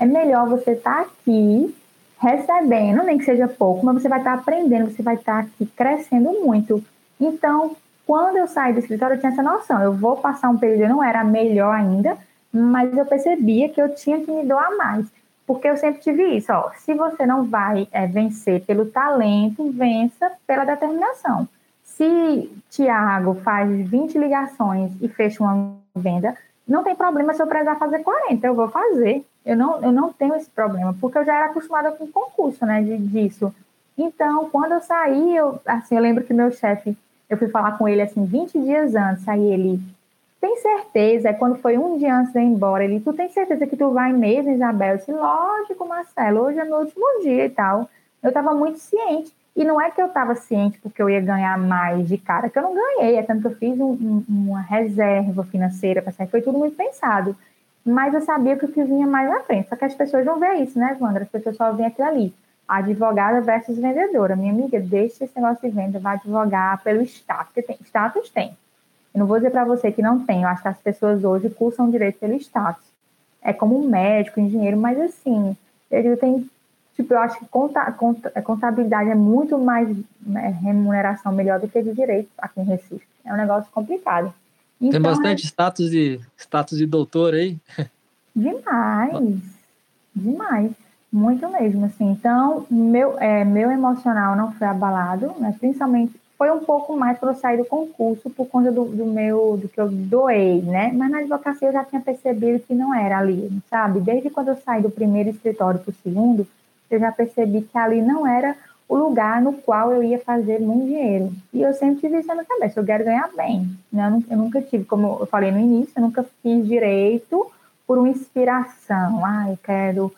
E: é melhor você estar tá aqui recebendo, nem que seja pouco, mas você vai estar aprendendo, você vai estar aqui crescendo muito. Então, quando eu saí do escritório, eu tinha essa noção. Eu vou passar um período, eu não era melhor ainda, mas eu percebia que eu tinha que me doar mais. Porque eu sempre tive isso, ó. Se você não vai é, vencer pelo talento, vença pela determinação. Se Tiago faz 20 ligações e fecha uma venda, não tem problema se eu precisar fazer 40, eu vou fazer. Eu não, eu não tenho esse problema, porque eu já era acostumada com concurso, né, de, disso. Então, quando eu saí, eu, assim, eu lembro que meu chefe, eu fui falar com ele, assim, 20 dias antes, aí ele, tem certeza, quando foi um dia antes de ir embora, ele, tu tem certeza que tu vai mesmo, Isabel? Eu disse, lógico, Marcelo, hoje é meu último dia e tal. Eu estava muito ciente. E não é que eu estava ciente porque eu ia ganhar mais de cara, que eu não ganhei, é tanto que eu fiz um, um, uma reserva financeira para sair, foi tudo muito pensado. Mas eu sabia que o que vinha mais na frente. Só que as pessoas não veem isso, né, Wandra? As pessoas só veem aquilo ali. Advogada versus vendedora. Minha amiga, deixa esse negócio de venda, vai advogar pelo status. Tem, status tem. Eu não vou dizer para você que não tem. Eu acho que as pessoas hoje cursam direito pelo status. É como um médico, engenheiro, mas assim, ele tem Tipo, eu acho que conta, conta, contabilidade é muito mais né, remuneração melhor do que de direito aqui em Recife. É um negócio complicado.
C: Então, Tem bastante é... status, de, status de doutor aí?
E: Demais. Demais. Muito mesmo, assim. Então, meu, é, meu emocional não foi abalado, né? Principalmente foi um pouco mais para eu sair do concurso por conta do, do, meu, do que eu doei, né? Mas na advocacia eu já tinha percebido que não era ali, sabe? Desde quando eu saí do primeiro escritório para o segundo, eu já percebi que ali não era o lugar no qual eu ia fazer muito dinheiro. E eu sempre tive isso na cabeça, eu quero ganhar bem. Né? Eu, nunca tive, como eu falei no início, eu nunca fiz direito por uma inspiração. Ah, eu quero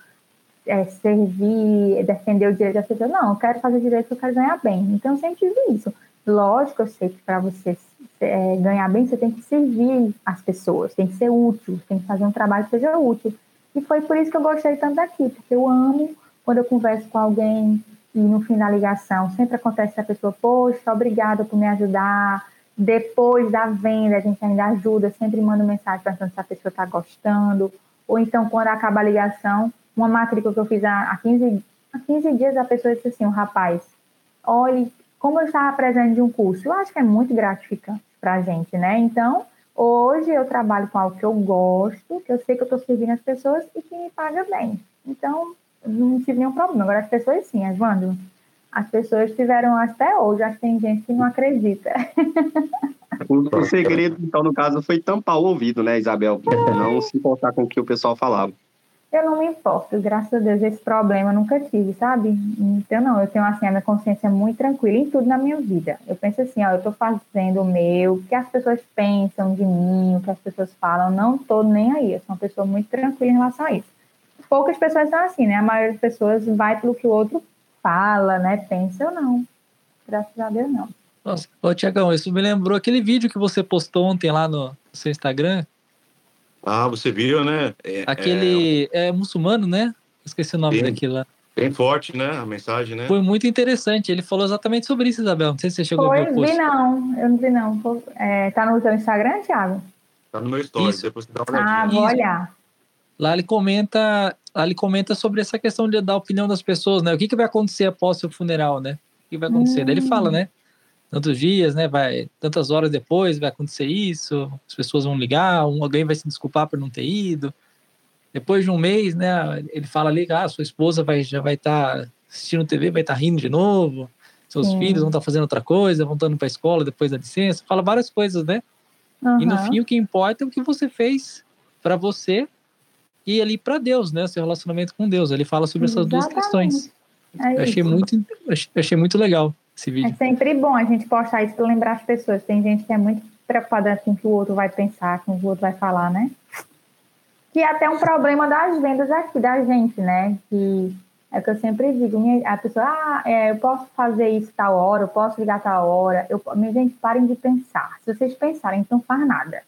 E: é, servir, defender o direito das pessoas. Não, eu quero fazer direito, eu quero ganhar bem. Então, eu sempre tive isso. Lógico, eu sei que para você é, ganhar bem, você tem que servir as pessoas, tem que ser útil, tem que fazer um trabalho que seja útil. E foi por isso que eu gostei tanto daqui, porque eu amo quando eu converso com alguém e no fim da ligação sempre acontece a pessoa, poxa, obrigada por me ajudar. Depois da venda, a gente ainda ajuda, sempre manda mensagem perguntando se a pessoa está gostando. Ou então, quando acaba a ligação, uma matrícula que eu fiz há 15, há 15 dias, a pessoa disse assim: um rapaz, olha, como eu estava presente de um curso, eu acho que é muito gratificante para a gente, né? Então, hoje eu trabalho com algo que eu gosto, que eu sei que eu estou servindo as pessoas e que me paga bem. Então, não tive nenhum problema. Agora as pessoas sim, Evandro. As pessoas tiveram até hoje, acho que tem gente que não acredita.
D: O, segredo, então, no caso, foi tampar o ouvido, né, Isabel? Não se importar com o que o pessoal falava.
E: Eu não me importo, graças a Deus, esse problema eu nunca tive, sabe? Então, não, eu tenho, assim, a minha consciência muito tranquila em tudo na minha vida. Eu penso assim, ó, eu tô fazendo o meu, o que as pessoas pensam de mim, o que as pessoas falam, não tô nem aí. Eu sou uma pessoa muito tranquila em relação a isso poucas pessoas são assim, né? A maioria das pessoas vai pelo que o outro fala, né? Pensa ou não. Graças a Deus, não.
C: Nossa, ô Tiagão, isso me lembrou aquele vídeo que você postou ontem lá no seu Instagram.
B: Ah, você viu, né?
C: É, aquele é... é, muçulmano, né? Esqueci o nome bem, daquilo lá.
B: Bem forte, né? A mensagem, né?
C: Foi muito interessante. Ele falou exatamente sobre isso, Isabel. Não sei se você chegou
E: Foi,
C: a ver o post.
E: vi não. Eu não vi não. É, tá no seu Instagram, Thiago?
B: Tá no meu story. Isso. Depois você dá uma
E: olhadinha. Ah, vou olhar.
C: Lá ele comenta ali comenta sobre essa questão de dar opinião das pessoas, né? O que, que vai acontecer após o seu funeral, né? O que vai acontecer? Hum. Daí ele fala, né? Tantos dias, né? Vai, tantas horas depois vai acontecer isso, as pessoas vão ligar, um, alguém vai se desculpar por não ter ido. Depois de um mês, né? Ele fala ali, ah, sua esposa vai, já vai estar tá assistindo TV, vai estar tá rindo de novo, seus Sim. filhos vão estar tá fazendo outra coisa, vão estar para a escola depois da licença, fala várias coisas, né? Uhum. E no fim, o que importa é o que você fez para você e ali para Deus, né? Seu relacionamento com Deus. Ele fala sobre essas Exatamente. duas questões. É eu achei muito, achei muito legal esse vídeo.
E: É sempre bom a gente postar isso para lembrar as pessoas. Tem gente que é muito preocupada com o que o outro vai pensar, com o que o outro vai falar, né? Que é até um problema das vendas aqui da gente, né? Que é o que eu sempre digo, minha, a pessoa, ah, é, eu posso fazer isso tal hora, eu posso ligar tal hora. Eu, minha gente, parem de pensar. Se vocês pensarem, então faz nada.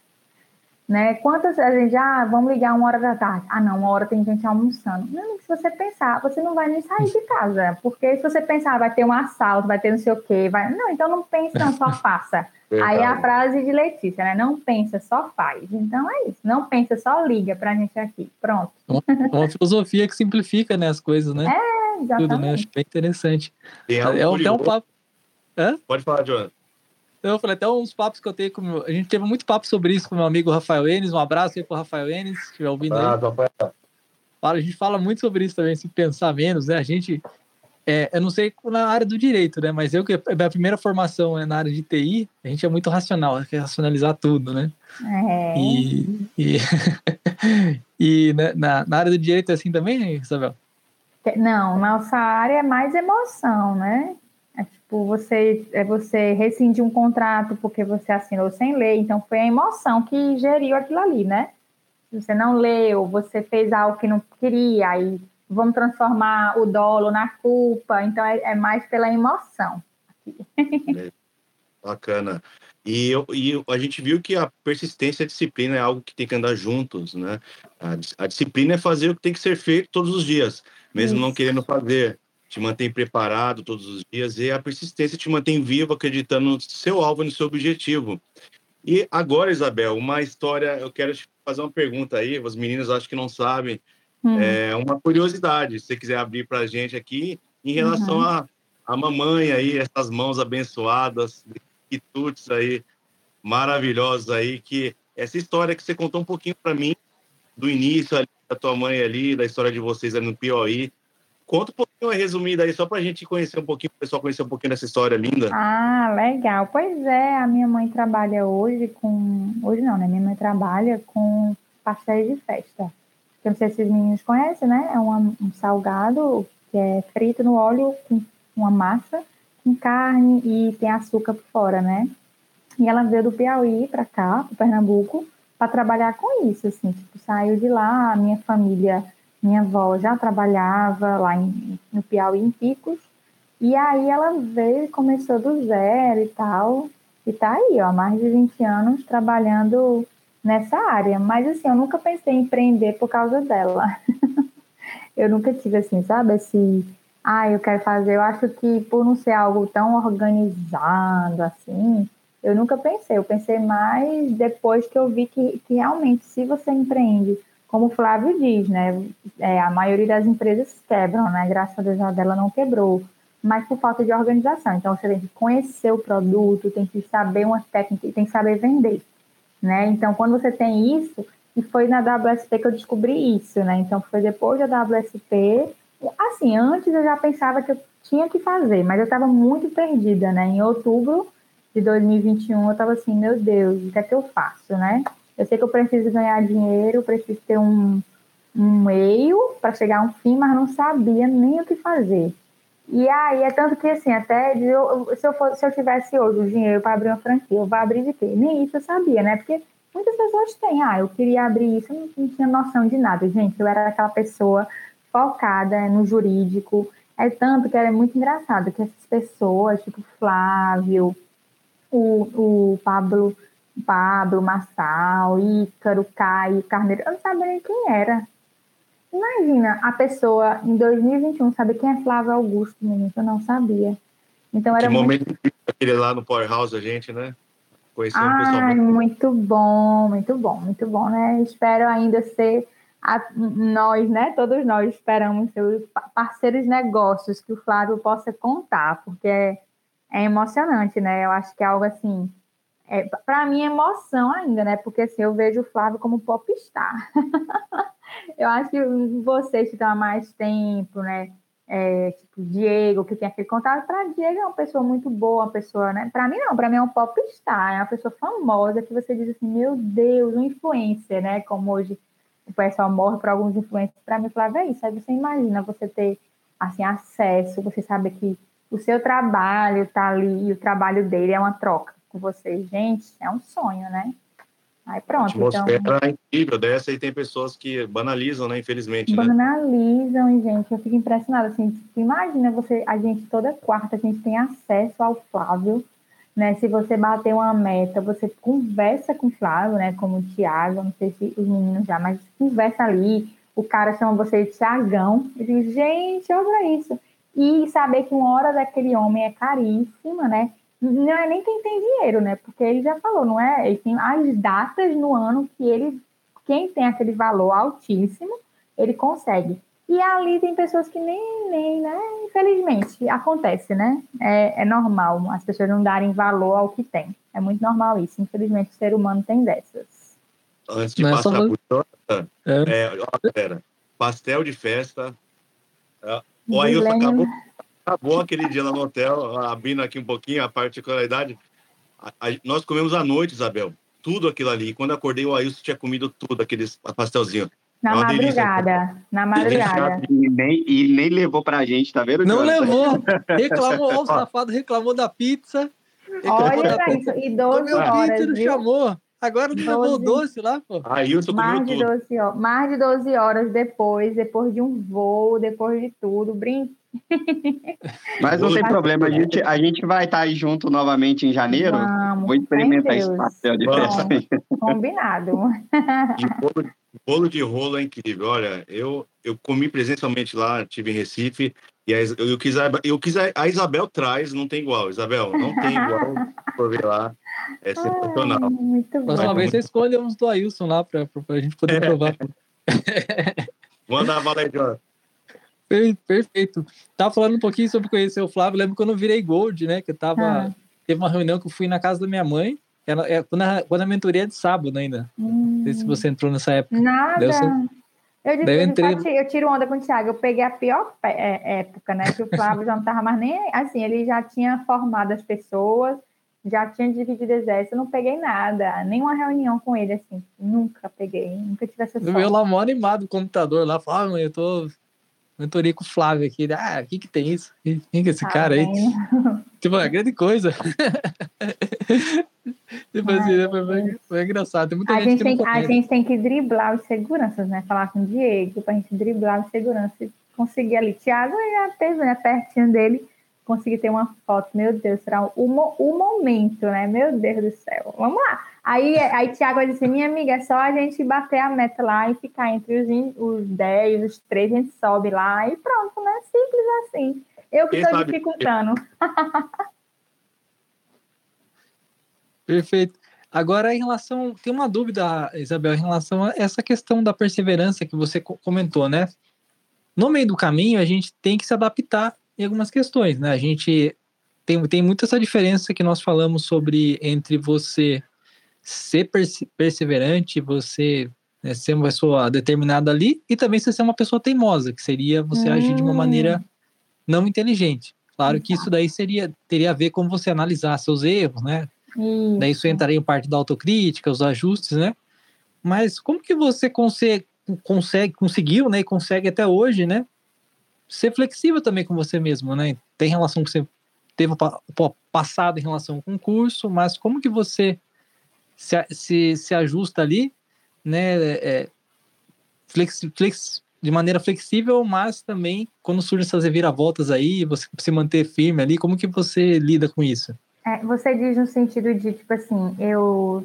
E: Né? Quantas a gente, ah, vamos ligar uma hora da tarde. Ah, não, uma hora tem gente almoçando. Não, se você pensar, você não vai nem sair de casa. Porque se você pensar, vai ter um assalto, vai ter não sei o quê, vai. Não, então não pense, não, só faça. Aí é a frase de Letícia, né? Não pensa, só faz. Então é isso. Não pensa, só liga pra gente aqui. Pronto.
C: Uma, uma filosofia que simplifica né, as coisas, né?
E: É,
C: tudo, né? Acho bem interessante.
B: Tem
C: É
B: algo
C: até um papo.
B: Pode falar, Jonathan.
C: Eu falei até uns papos que eu tenho com meu... A gente teve muito papo sobre isso com meu amigo Rafael Enes. Um abraço aí pro Rafael Enes, se estiver ouvindo
B: Ah,
C: aí.
B: Rafael.
C: Fala, a gente fala muito sobre isso também, se pensar menos, né? A gente. é, eu não sei na área do direito, né? Mas eu que a minha primeira formação é na área de TI, a gente é muito racional, quer racionalizar tudo, né?
E: É.
C: E, e, e né, na, na área do direito é assim também, Isabel?
E: Não, nossa área é mais emoção, né? É tipo, você, é você rescindir um contrato porque você assinou sem ler, então foi a emoção que geriu aquilo ali, né? Se você não leu, você fez algo que não queria, aí vamos transformar o dolo na culpa, então é, é mais pela emoção.
B: Bacana. E, eu- e a gente viu que a persistência e a disciplina é algo que tem que andar juntos, né? A, a disciplina é fazer o que tem que ser feito todos os dias, mesmo não
E: Isso.
B: querendo fazer. Te mantém preparado todos os dias e a persistência te mantém vivo, acreditando no seu alvo e no seu objetivo. E agora, Isabel, uma história, eu quero te fazer uma pergunta aí, as meninas acho que não sabem,
E: Hum.
B: é uma curiosidade, se você quiser abrir para a gente aqui, em relação
E: Uhum.
B: a, a mamãe aí, essas mãos abençoadas, quitutes aí, maravilhosos aí, que essa história que você contou um pouquinho para mim, do início ali, da tua mãe ali, da história de vocês ali no Piauí, conta um pouquinho resumida aí, só para a gente conhecer um pouquinho, o pessoal conhecer um pouquinho dessa história linda.
E: Ah, legal. Pois é, a minha mãe trabalha hoje com. Hoje não, né? Minha mãe trabalha com pastéis de festa. Eu não sei se os meninos conhecem, né? É um, um salgado que é frito no óleo com uma massa, com carne e tem açúcar por fora, né? E ela veio do Piauí para cá, para Pernambuco, para trabalhar com isso, assim. Tipo, saiu de lá, a minha família, minha avó já trabalhava lá em, no Piauí, em Picos. E aí ela veio e começou do zero e tal. E tá aí, ó, mais de 20 anos trabalhando nessa área. Mas assim, eu nunca pensei em empreender por causa dela. eu nunca tive assim, sabe, esse ah, eu quero fazer. Eu acho que por não ser algo tão organizado assim, eu nunca pensei. Eu pensei mais depois que eu vi que, que realmente, se você empreende, como o Flávio diz, né? É, a maioria das empresas quebram, né? Graças a Deus a dela não quebrou mas por falta de organização. Então, você tem que conhecer o produto, tem que saber uma técnica, tem que saber vender, né? Então, quando você tem isso, e foi na WSP que eu descobri isso, né? Então, foi depois da WSP, assim, antes eu já pensava que eu tinha que fazer, mas eu estava muito perdida, né? Em outubro de 2021, eu estava assim, meu Deus, o que é que eu faço, né? Eu sei que eu preciso ganhar dinheiro, preciso ter um, um meio para chegar a um fim, mas não sabia nem o que fazer. E aí, é tanto que, assim, até eu, se, eu for, se eu tivesse hoje o dinheiro para abrir uma franquia, eu vou abrir de quê? Nem isso eu sabia, né? Porque muitas pessoas têm, ah, eu queria abrir isso, eu não, tinha noção de nada. Gente, eu era aquela pessoa focada no jurídico. É tanto que era muito engraçado que essas pessoas, tipo Flávio, o, o Pablo, Pablo Massal, Ícaro, Caio, Carneiro, eu não sabia nem quem era. Imagina a pessoa em 2021 saber quem é Flávio Augusto, menino, eu não sabia. Então era
B: que
E: muito...
B: momento aquele lá no Powerhouse a gente, né? Conhecendo
E: Ai,
B: pessoalmente.
E: muito bom, muito bom, muito bom, né? Espero ainda ser a, nós, né? Todos nós esperamos ser os parceiros negócios que o Flávio possa contar, porque é, é emocionante, né? Eu acho que é algo assim. É, para mim é emoção ainda, né? Porque assim, eu vejo o Flávio como popstar. eu acho que vocês que estão há mais tempo, né? É, tipo, Diego, que tem aquele contato, para Diego é uma pessoa muito boa, uma pessoa, né? Para mim não, para mim é um popstar, é uma pessoa famosa que você diz assim, meu Deus, um influencer, né? Como hoje o pessoal morre por alguns influencers, para mim, Flávio, é isso. Aí você imagina você ter, assim, acesso, você sabe que o seu trabalho tá ali e o trabalho dele é uma troca com vocês. Gente, é um sonho, né? Aí pronto.
B: Atmosfera
E: então,
B: incrível dessa e tem pessoas que banalizam, né? Infelizmente, né?
E: banalizam e, gente, eu fico impressionada. Assim, imagina você, a gente toda quarta, a gente tem acesso ao Flávio, né? Se você bater uma meta, você conversa com o Flávio, né? Como o Thiago, não sei se os meninos já, mas conversa ali, o cara chama você de Tiagão. Eu digo, gente, olha isso. E saber que uma hora daquele homem é caríssima, né? Não é nem quem tem dinheiro, né? Porque ele já falou, não é? Ele tem as datas no ano que ele, quem tem aquele valor altíssimo, ele consegue. E ali tem pessoas que nem, nem né? Infelizmente, acontece, né? É, é normal as pessoas não darem valor ao que tem. É muito normal isso. Infelizmente, o ser humano tem dessas.
B: Antes de não passar é por é. é, ó, galera, pastel de festa. É, o Ailton acabou, acabou aquele dia lá no hotel, abrindo aqui um pouquinho a particularidade. A, a, nós comemos à noite, Isabel, tudo aquilo ali. Quando acordei, o Ailton tinha comido tudo, aqueles pastelzinho.
E: Na é madrugada, delícia. na madrugada.
D: E nem, e nem levou pra gente, tá vendo?
C: Não levou. Reclamou, o safado reclamou da pizza.
E: Reclamou Olha da isso, e 12 horas. Pizza,
C: não chamou. Agora não levou o doce lá, pô.
B: Aí eu tô
E: mais de, 12 horas, mais de 12 horas depois, depois de um voo, depois de tudo, brinco.
D: Mas não tem problema, a gente, a gente vai estar aí junto novamente em janeiro.
E: Vamos,
D: Vou experimentar esse pastel de festa.
E: Combinado.
B: De bolo, bolo de rolo é incrível. Olha, eu, eu comi presencialmente lá, tive em Recife, e a, eu, quis, eu quis a Isabel traz, não tem igual. Isabel, não tem igual. Por ver lá. É sensacional. Ai,
E: muito bom.
C: Próxima vez você escolhe uns do Ailson lá para a gente poder provar.
B: Manda a Valedior.
C: Perfeito. Tava falando um pouquinho sobre conhecer o Flávio. lembro quando eu virei Gold, né? Que eu tava. Ah. Teve uma reunião que eu fui na casa da minha mãe. Ela, é, quando, a, quando a mentoria é de sábado ainda. Hum. Não sei se você entrou nessa época.
E: Nada. Eu, eu, entrei... eu, tiro onda com o Thiago. Eu peguei a pior é, época, né? Que o Flávio já não tava mais nem. Assim, ele já tinha formado as pessoas, já tinha dividido exército. Eu não peguei nada. Nenhuma reunião com ele, assim. Nunca peguei. Nunca tive essa sorte.
C: Eu lá mó animado o computador lá. Falava, ah, eu tô mentoria com o Flávio aqui. Ah, o que que tem isso? Quem que é esse ah, cara aí? tipo, é grande coisa. tipo assim, né? foi, foi, engraçado. Tem muita
E: a
C: gente,
E: gente tem, A gente tem que driblar os seguranças, né? Falar com o Diego pra gente driblar os seguranças conseguir ali. Tiago já teve, né? Pertinho dele. Conseguir ter uma foto. Meu Deus, será o, o momento, né? Meu Deus do céu. Vamos lá. Aí, aí Tiago vai dizer, minha amiga, é só a gente bater a meta lá e ficar entre os, os 10, os 3, a gente sobe lá e pronto, né? Simples assim. Eu que estou dificultando.
C: Perfeito. Agora, em relação. Tem uma dúvida, Isabel, em relação a essa questão da perseverança que você comentou, né? No meio do caminho, a gente tem que se adaptar em algumas questões, né? A gente tem, tem muito essa diferença que nós falamos sobre entre você ser perseverante, você né, ser uma pessoa determinada ali, e também você ser uma pessoa teimosa, que seria você hum. agir de uma maneira hum. não inteligente. Claro que isso daí seria teria a ver com você analisar seus erros, né? Isso. Daí isso entraria em parte da autocrítica, os ajustes, né? Mas como que você consegue, consegue conseguiu, né, e consegue até hoje, né, ser flexível também com você mesmo, né? Tem relação que você teve o passado em relação ao concurso, mas como que você se, se, se ajusta ali, né, é, flex, flex, de maneira flexível, mas também quando surgem essas reviravoltas aí, você se manter firme ali, como que você lida com isso?
E: É, você diz no sentido de, tipo assim, eu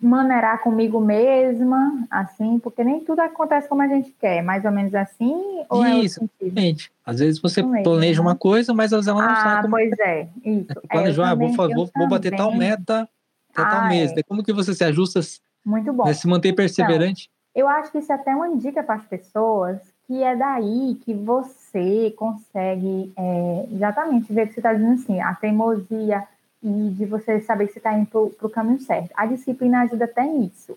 E: maneirar comigo mesma, assim, porque nem tudo acontece como a gente quer, mais ou menos assim, ou
C: é Isso, é Às vezes você planeja uma coisa, mas às vezes ela não
E: ah,
C: sabe
E: como... pois é, isso.
C: Planejou, é, ah, vou, vou, vou bater tal meta, até tal mês. É. Como que você se ajusta
E: Muito bom.
C: Né, se manter perseverante?
E: Então, eu acho que isso é até uma dica para as pessoas, que é daí que você consegue é, exatamente ver que você está dizendo assim, a teimosia e de você saber que você está indo para o caminho certo. A disciplina ajuda até nisso.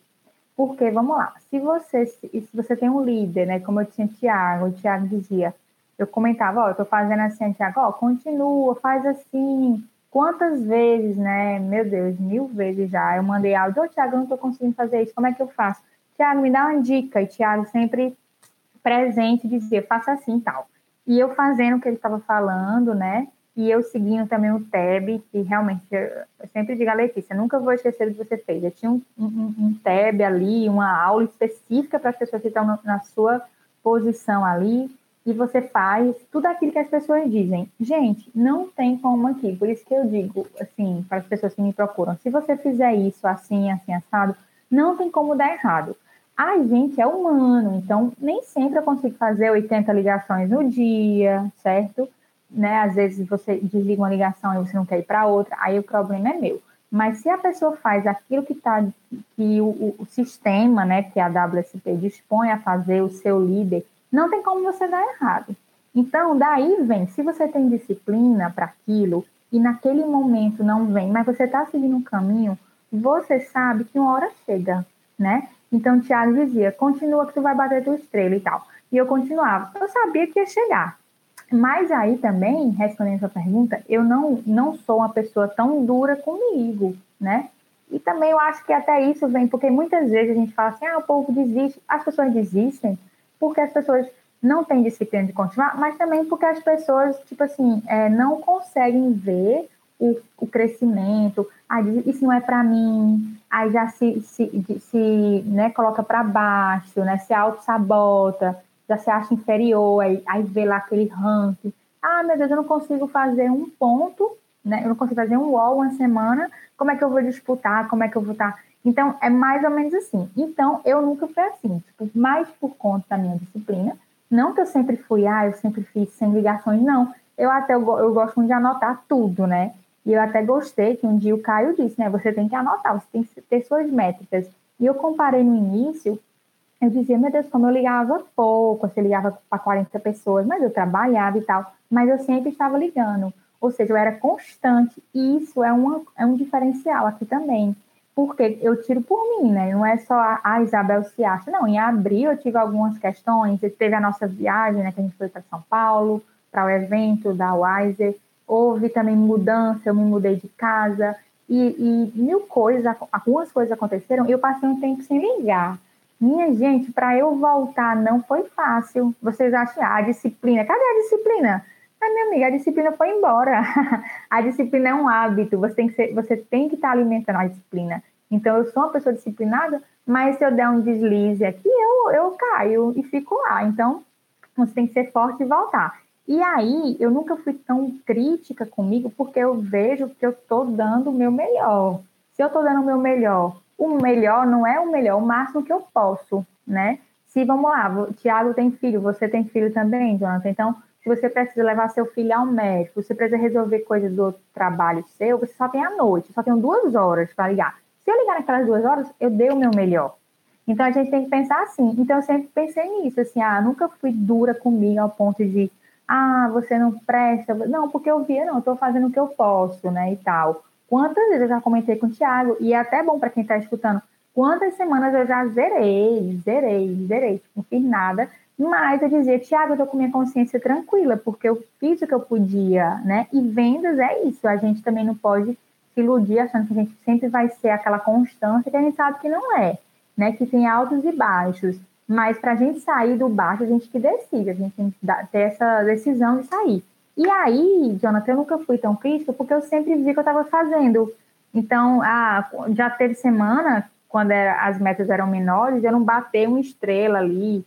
E: Porque, vamos lá, se você, se você tem um líder, né, como eu tinha Tiago, o Tiago dizia, eu comentava, ó, eu estou fazendo assim, Tiago, ó, continua, faz assim, Quantas vezes, né? Meu Deus, mil vezes já. Eu mandei áudio, ô Tiago, eu não estou conseguindo fazer isso, como é que eu faço? Tiago, me dá uma dica. E Tiago sempre presente dizia, faça assim e tal. E eu fazendo o que ele estava falando, né? E eu seguindo também o tab, que realmente, eu sempre digo a Letícia, nunca vou esquecer do que você fez. Eu tinha um, um, um tab ali, uma aula específica para as pessoas que estão na sua posição ali, e você faz tudo aquilo que as pessoas dizem. Gente, não tem como aqui. Por isso que eu digo, assim, para as pessoas que me procuram, se você fizer isso assim, assim, assado, não tem como dar errado. A gente é humano, então nem sempre eu consigo fazer 80 ligações no dia, certo? Né? Às vezes você desliga uma ligação e você não quer ir para outra, aí o problema é meu. Mas se a pessoa faz aquilo que tá, que o, o sistema, né, que a WSP dispõe a fazer, o seu líder, não tem como você dar errado. Então, daí vem, se você tem disciplina para aquilo e naquele momento não vem, mas você está seguindo um caminho, você sabe que uma hora chega, né? Então, Tiago dizia, continua que tu vai bater tua estrela e tal. E eu continuava. Eu sabia que ia chegar. Mas aí também, respondendo a pergunta, eu não, não sou uma pessoa tão dura comigo, né? E também eu acho que até isso vem, porque muitas vezes a gente fala assim, ah, o povo desiste. As pessoas desistem porque as pessoas não têm disciplina de continuar, mas também porque as pessoas, tipo assim, é, não conseguem ver o, o crescimento, ah, isso não é para mim, aí já se, se, se né, coloca para baixo, né, se auto-sabota, já se acha inferior, aí, aí vê lá aquele ranking. Ah, meu Deus, eu não consigo fazer um ponto, né? Eu não consigo fazer um wall uma semana, como é que eu vou disputar, como é que eu vou estar... Então, é mais ou menos assim. Então, eu nunca fui assim, tipo, mais por conta da minha disciplina. Não que eu sempre fui, ah, eu sempre fiz sem ligações, não. Eu até eu, eu gosto de anotar tudo, né? E eu até gostei que um dia o Caio disse, né? Você tem que anotar, você tem que ter suas métricas. E eu comparei no início eu dizia, meu Deus, como eu ligava pouco, você ligava para 40 pessoas, mas eu trabalhava e tal, mas eu sempre estava ligando. Ou seja, eu era constante. E isso é, uma, é um diferencial aqui também. Porque eu tiro por mim, né? Não é só a, a Isabel se acha. Não, em abril eu tive algumas questões. Teve a nossa viagem, né? Que a gente foi para São Paulo, para o evento da Wiser. Houve também mudança, eu me mudei de casa. E, e mil coisas, algumas coisas aconteceram. Eu passei um tempo sem ligar. Minha gente, para eu voltar não foi fácil. Vocês acham, ah, a disciplina, cadê a disciplina? Ah, minha amiga, a disciplina foi embora. a disciplina é um hábito, você tem que, ser, você tem que estar tá alimentando a disciplina. Então, eu sou uma pessoa disciplinada, mas se eu der um deslize aqui, eu, eu caio e fico lá. Então, você tem que ser forte e voltar. E aí, eu nunca fui tão crítica comigo, porque eu vejo que eu estou dando o meu melhor. Se eu estou dando o meu melhor o melhor não é o melhor, o máximo que eu posso, né? Se vamos lá, o Tiago tem filho, você tem filho também, Jonathan. Então, se você precisa levar seu filho ao médico, você precisa resolver coisas do trabalho seu, você só tem a noite, só tem duas horas para ligar. Se eu ligar naquelas duas horas, eu dei o meu melhor. Então a gente tem que pensar assim. Então eu sempre pensei nisso, assim, ah, nunca fui dura comigo ao ponto de, ah, você não presta. Não, porque eu via, não, estou fazendo o que eu posso, né, e tal. Quantas vezes eu já comentei com o Thiago, e é até bom para quem está escutando, quantas semanas eu já zerei, zerei, zerei, tipo, não fiz nada, mas eu dizia, Tiago, eu tô com minha consciência tranquila, porque eu fiz o que eu podia, né? E vendas é isso, a gente também não pode se iludir achando que a gente sempre vai ser aquela constância que a gente sabe que não é, né? Que tem altos e baixos. Mas para a gente sair do baixo, a gente que decide, a gente tem que ter essa decisão de sair. E aí, Jonathan, eu nunca fui tão crítica porque eu sempre vi que eu estava fazendo. Então, ah, já teve semana, quando era, as metas eram menores, eu não batei uma estrela ali.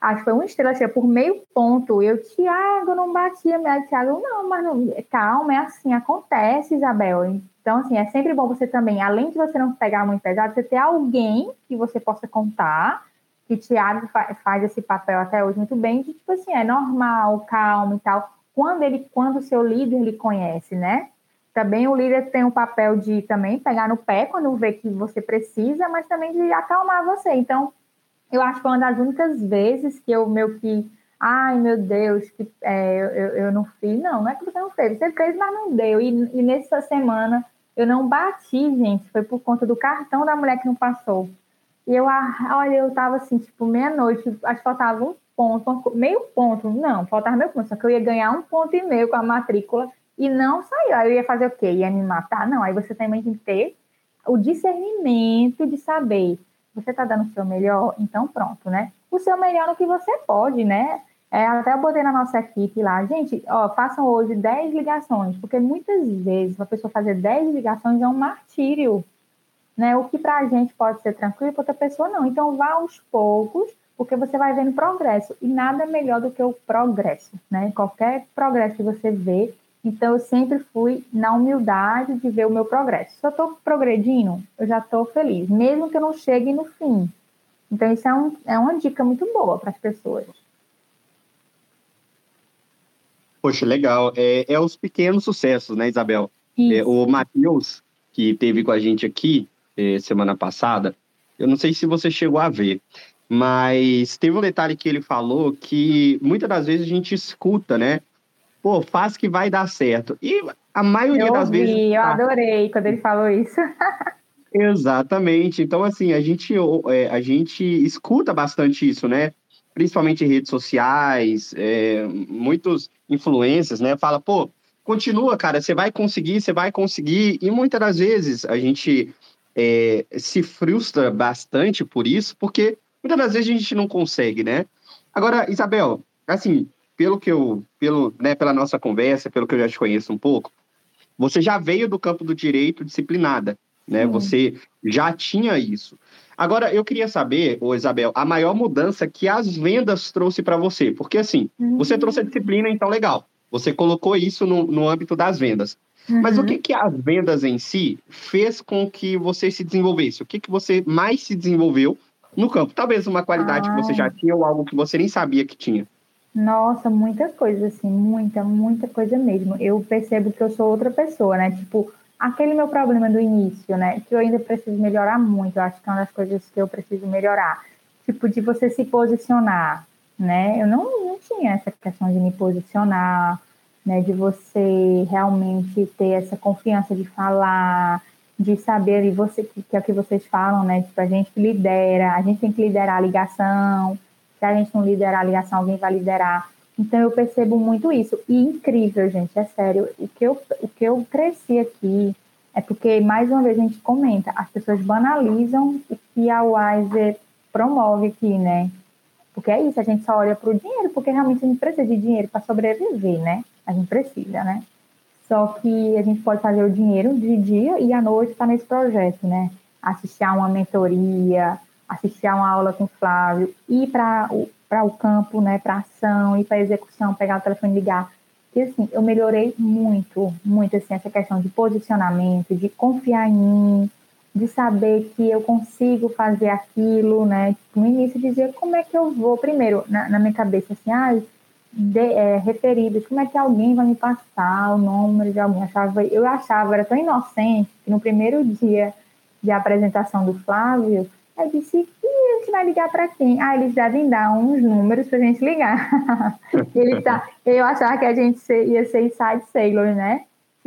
E: Acho que foi uma estrela, assim, por meio ponto. Eu, Tiago, não batia, minha Tiago, não, mas não, calma, é assim, acontece, Isabel. Então, assim, é sempre bom você também, além de você não pegar muito pesado, você ter alguém que você possa contar, que Tiago faz esse papel até hoje muito bem, de tipo assim, é normal, calma e tal quando ele, quando o seu líder lhe conhece, né? Também o líder tem o papel de também pegar no pé quando vê que você precisa, mas também de acalmar você. Então, eu acho que uma das únicas vezes que eu meio que, ai meu Deus, que é, eu, eu não fiz, não, não é que você não fez, você fez, mas não deu. E, e nessa semana eu não bati, gente, foi por conta do cartão da mulher que não passou. E eu, ah, olha, eu tava assim, tipo, meia-noite, acho que faltava um ponto, meio ponto, não, faltava meio ponto, só que eu ia ganhar um ponto e meio com a matrícula e não saiu. Aí eu ia fazer o quê? Ia me matar? Não, aí você também tem que ter o discernimento de saber, você está dando o seu melhor, então pronto, né? O seu melhor no que você pode, né? É, até eu botei na nossa equipe lá, gente, ó, façam hoje 10 ligações, porque muitas vezes uma pessoa fazer 10 ligações é um martírio, né? O que para a gente pode ser tranquilo, para outra pessoa não. Então vá aos poucos, porque você vai vendo progresso. E nada melhor do que o progresso, né? Qualquer progresso que você vê. Então, eu sempre fui na humildade de ver o meu progresso. Se eu estou progredindo, eu já estou feliz, mesmo que eu não chegue no fim. Então, isso é, um, é uma dica muito boa para as pessoas.
D: Poxa, legal. É, é os pequenos sucessos, né, Isabel? É, o Matheus, que teve com a gente aqui é, semana passada, eu não sei se você chegou a ver, Mas teve um detalhe que ele falou que muitas das vezes a gente escuta, né? Pô, faz que vai dar certo. E a maioria
E: eu
D: das
E: ouvi,
D: vezes.
E: Eu adorei quando ele falou isso.
D: Exatamente. Então, assim, a gente, é, a gente escuta bastante isso, né? Principalmente em redes sociais, é, muitos influencers, né? Fala, pô, continua, cara, você vai conseguir, você vai conseguir. E muitas das vezes a gente é, se frustra bastante por isso, porque muitas das vezes a gente não consegue, né? Agora, Isabel, assim, pelo que eu, pelo, né, pela nossa conversa, pelo que eu já te conheço um pouco, você já veio do campo do direito disciplinada né? Uhum. Você já tinha isso. Agora, eu queria saber, ô Isabel, a maior mudança que as vendas trouxe para você. Porque, assim, uhum. você trouxe a disciplina, então legal. Você colocou isso no, no âmbito das vendas. Uhum. Mas o que, que as vendas em si fez com que você se desenvolvesse? O que, que você mais se desenvolveu no campo? Talvez uma qualidade ah. que você já tinha ou algo que você nem sabia que tinha.
E: Nossa, muita coisa, assim, muita, muita coisa mesmo. Eu percebo que eu sou outra pessoa, né? Tipo, aquele meu problema do início, né? Que eu ainda preciso melhorar muito. Eu acho que é uma das coisas que eu preciso melhorar. Tipo, de você se posicionar, né? Eu não, não tinha essa questão de me posicionar, né? De você realmente ter essa confiança de falar, de saber e você que, é o que vocês falam, né? Tipo, a gente que lidera, a gente tem que liderar a ligação. Se a gente não liderar a ligação, alguém vai liderar. Então eu percebo muito isso. E incrível, gente, é sério. O que eu, o que eu cresci aqui é porque, mais uma vez, a gente comenta, as pessoas banalizam o que a Wiser promove aqui, né? Porque é isso, a gente só olha para o dinheiro, porque realmente a gente precisa de dinheiro para sobreviver, né? A gente precisa, né? Só que a gente pode fazer o dinheiro de dia e à noite está nesse projeto, né? Assistir a uma mentoria, assistir a uma aula com o Flávio, ir para o o campo, né, para ação e para execução, pegar o telefone e ligar. E assim, eu melhorei muito, muito assim, essa questão de posicionamento, de confiar em mim, de saber que eu consigo fazer aquilo, né? No início dizia como é que eu vou, primeiro, na, na minha cabeça, assim, ah, de, é, referidos, como é que alguém vai me passar o número de alguém? Achava, eu achava, era tão inocente, que no primeiro dia de apresentação do Flávio, eu disse, e a gente vai ligar para quem? Ah, eles devem dar uns números para a gente ligar. ele tá, eu achava que a gente ia ser inside sailor, né?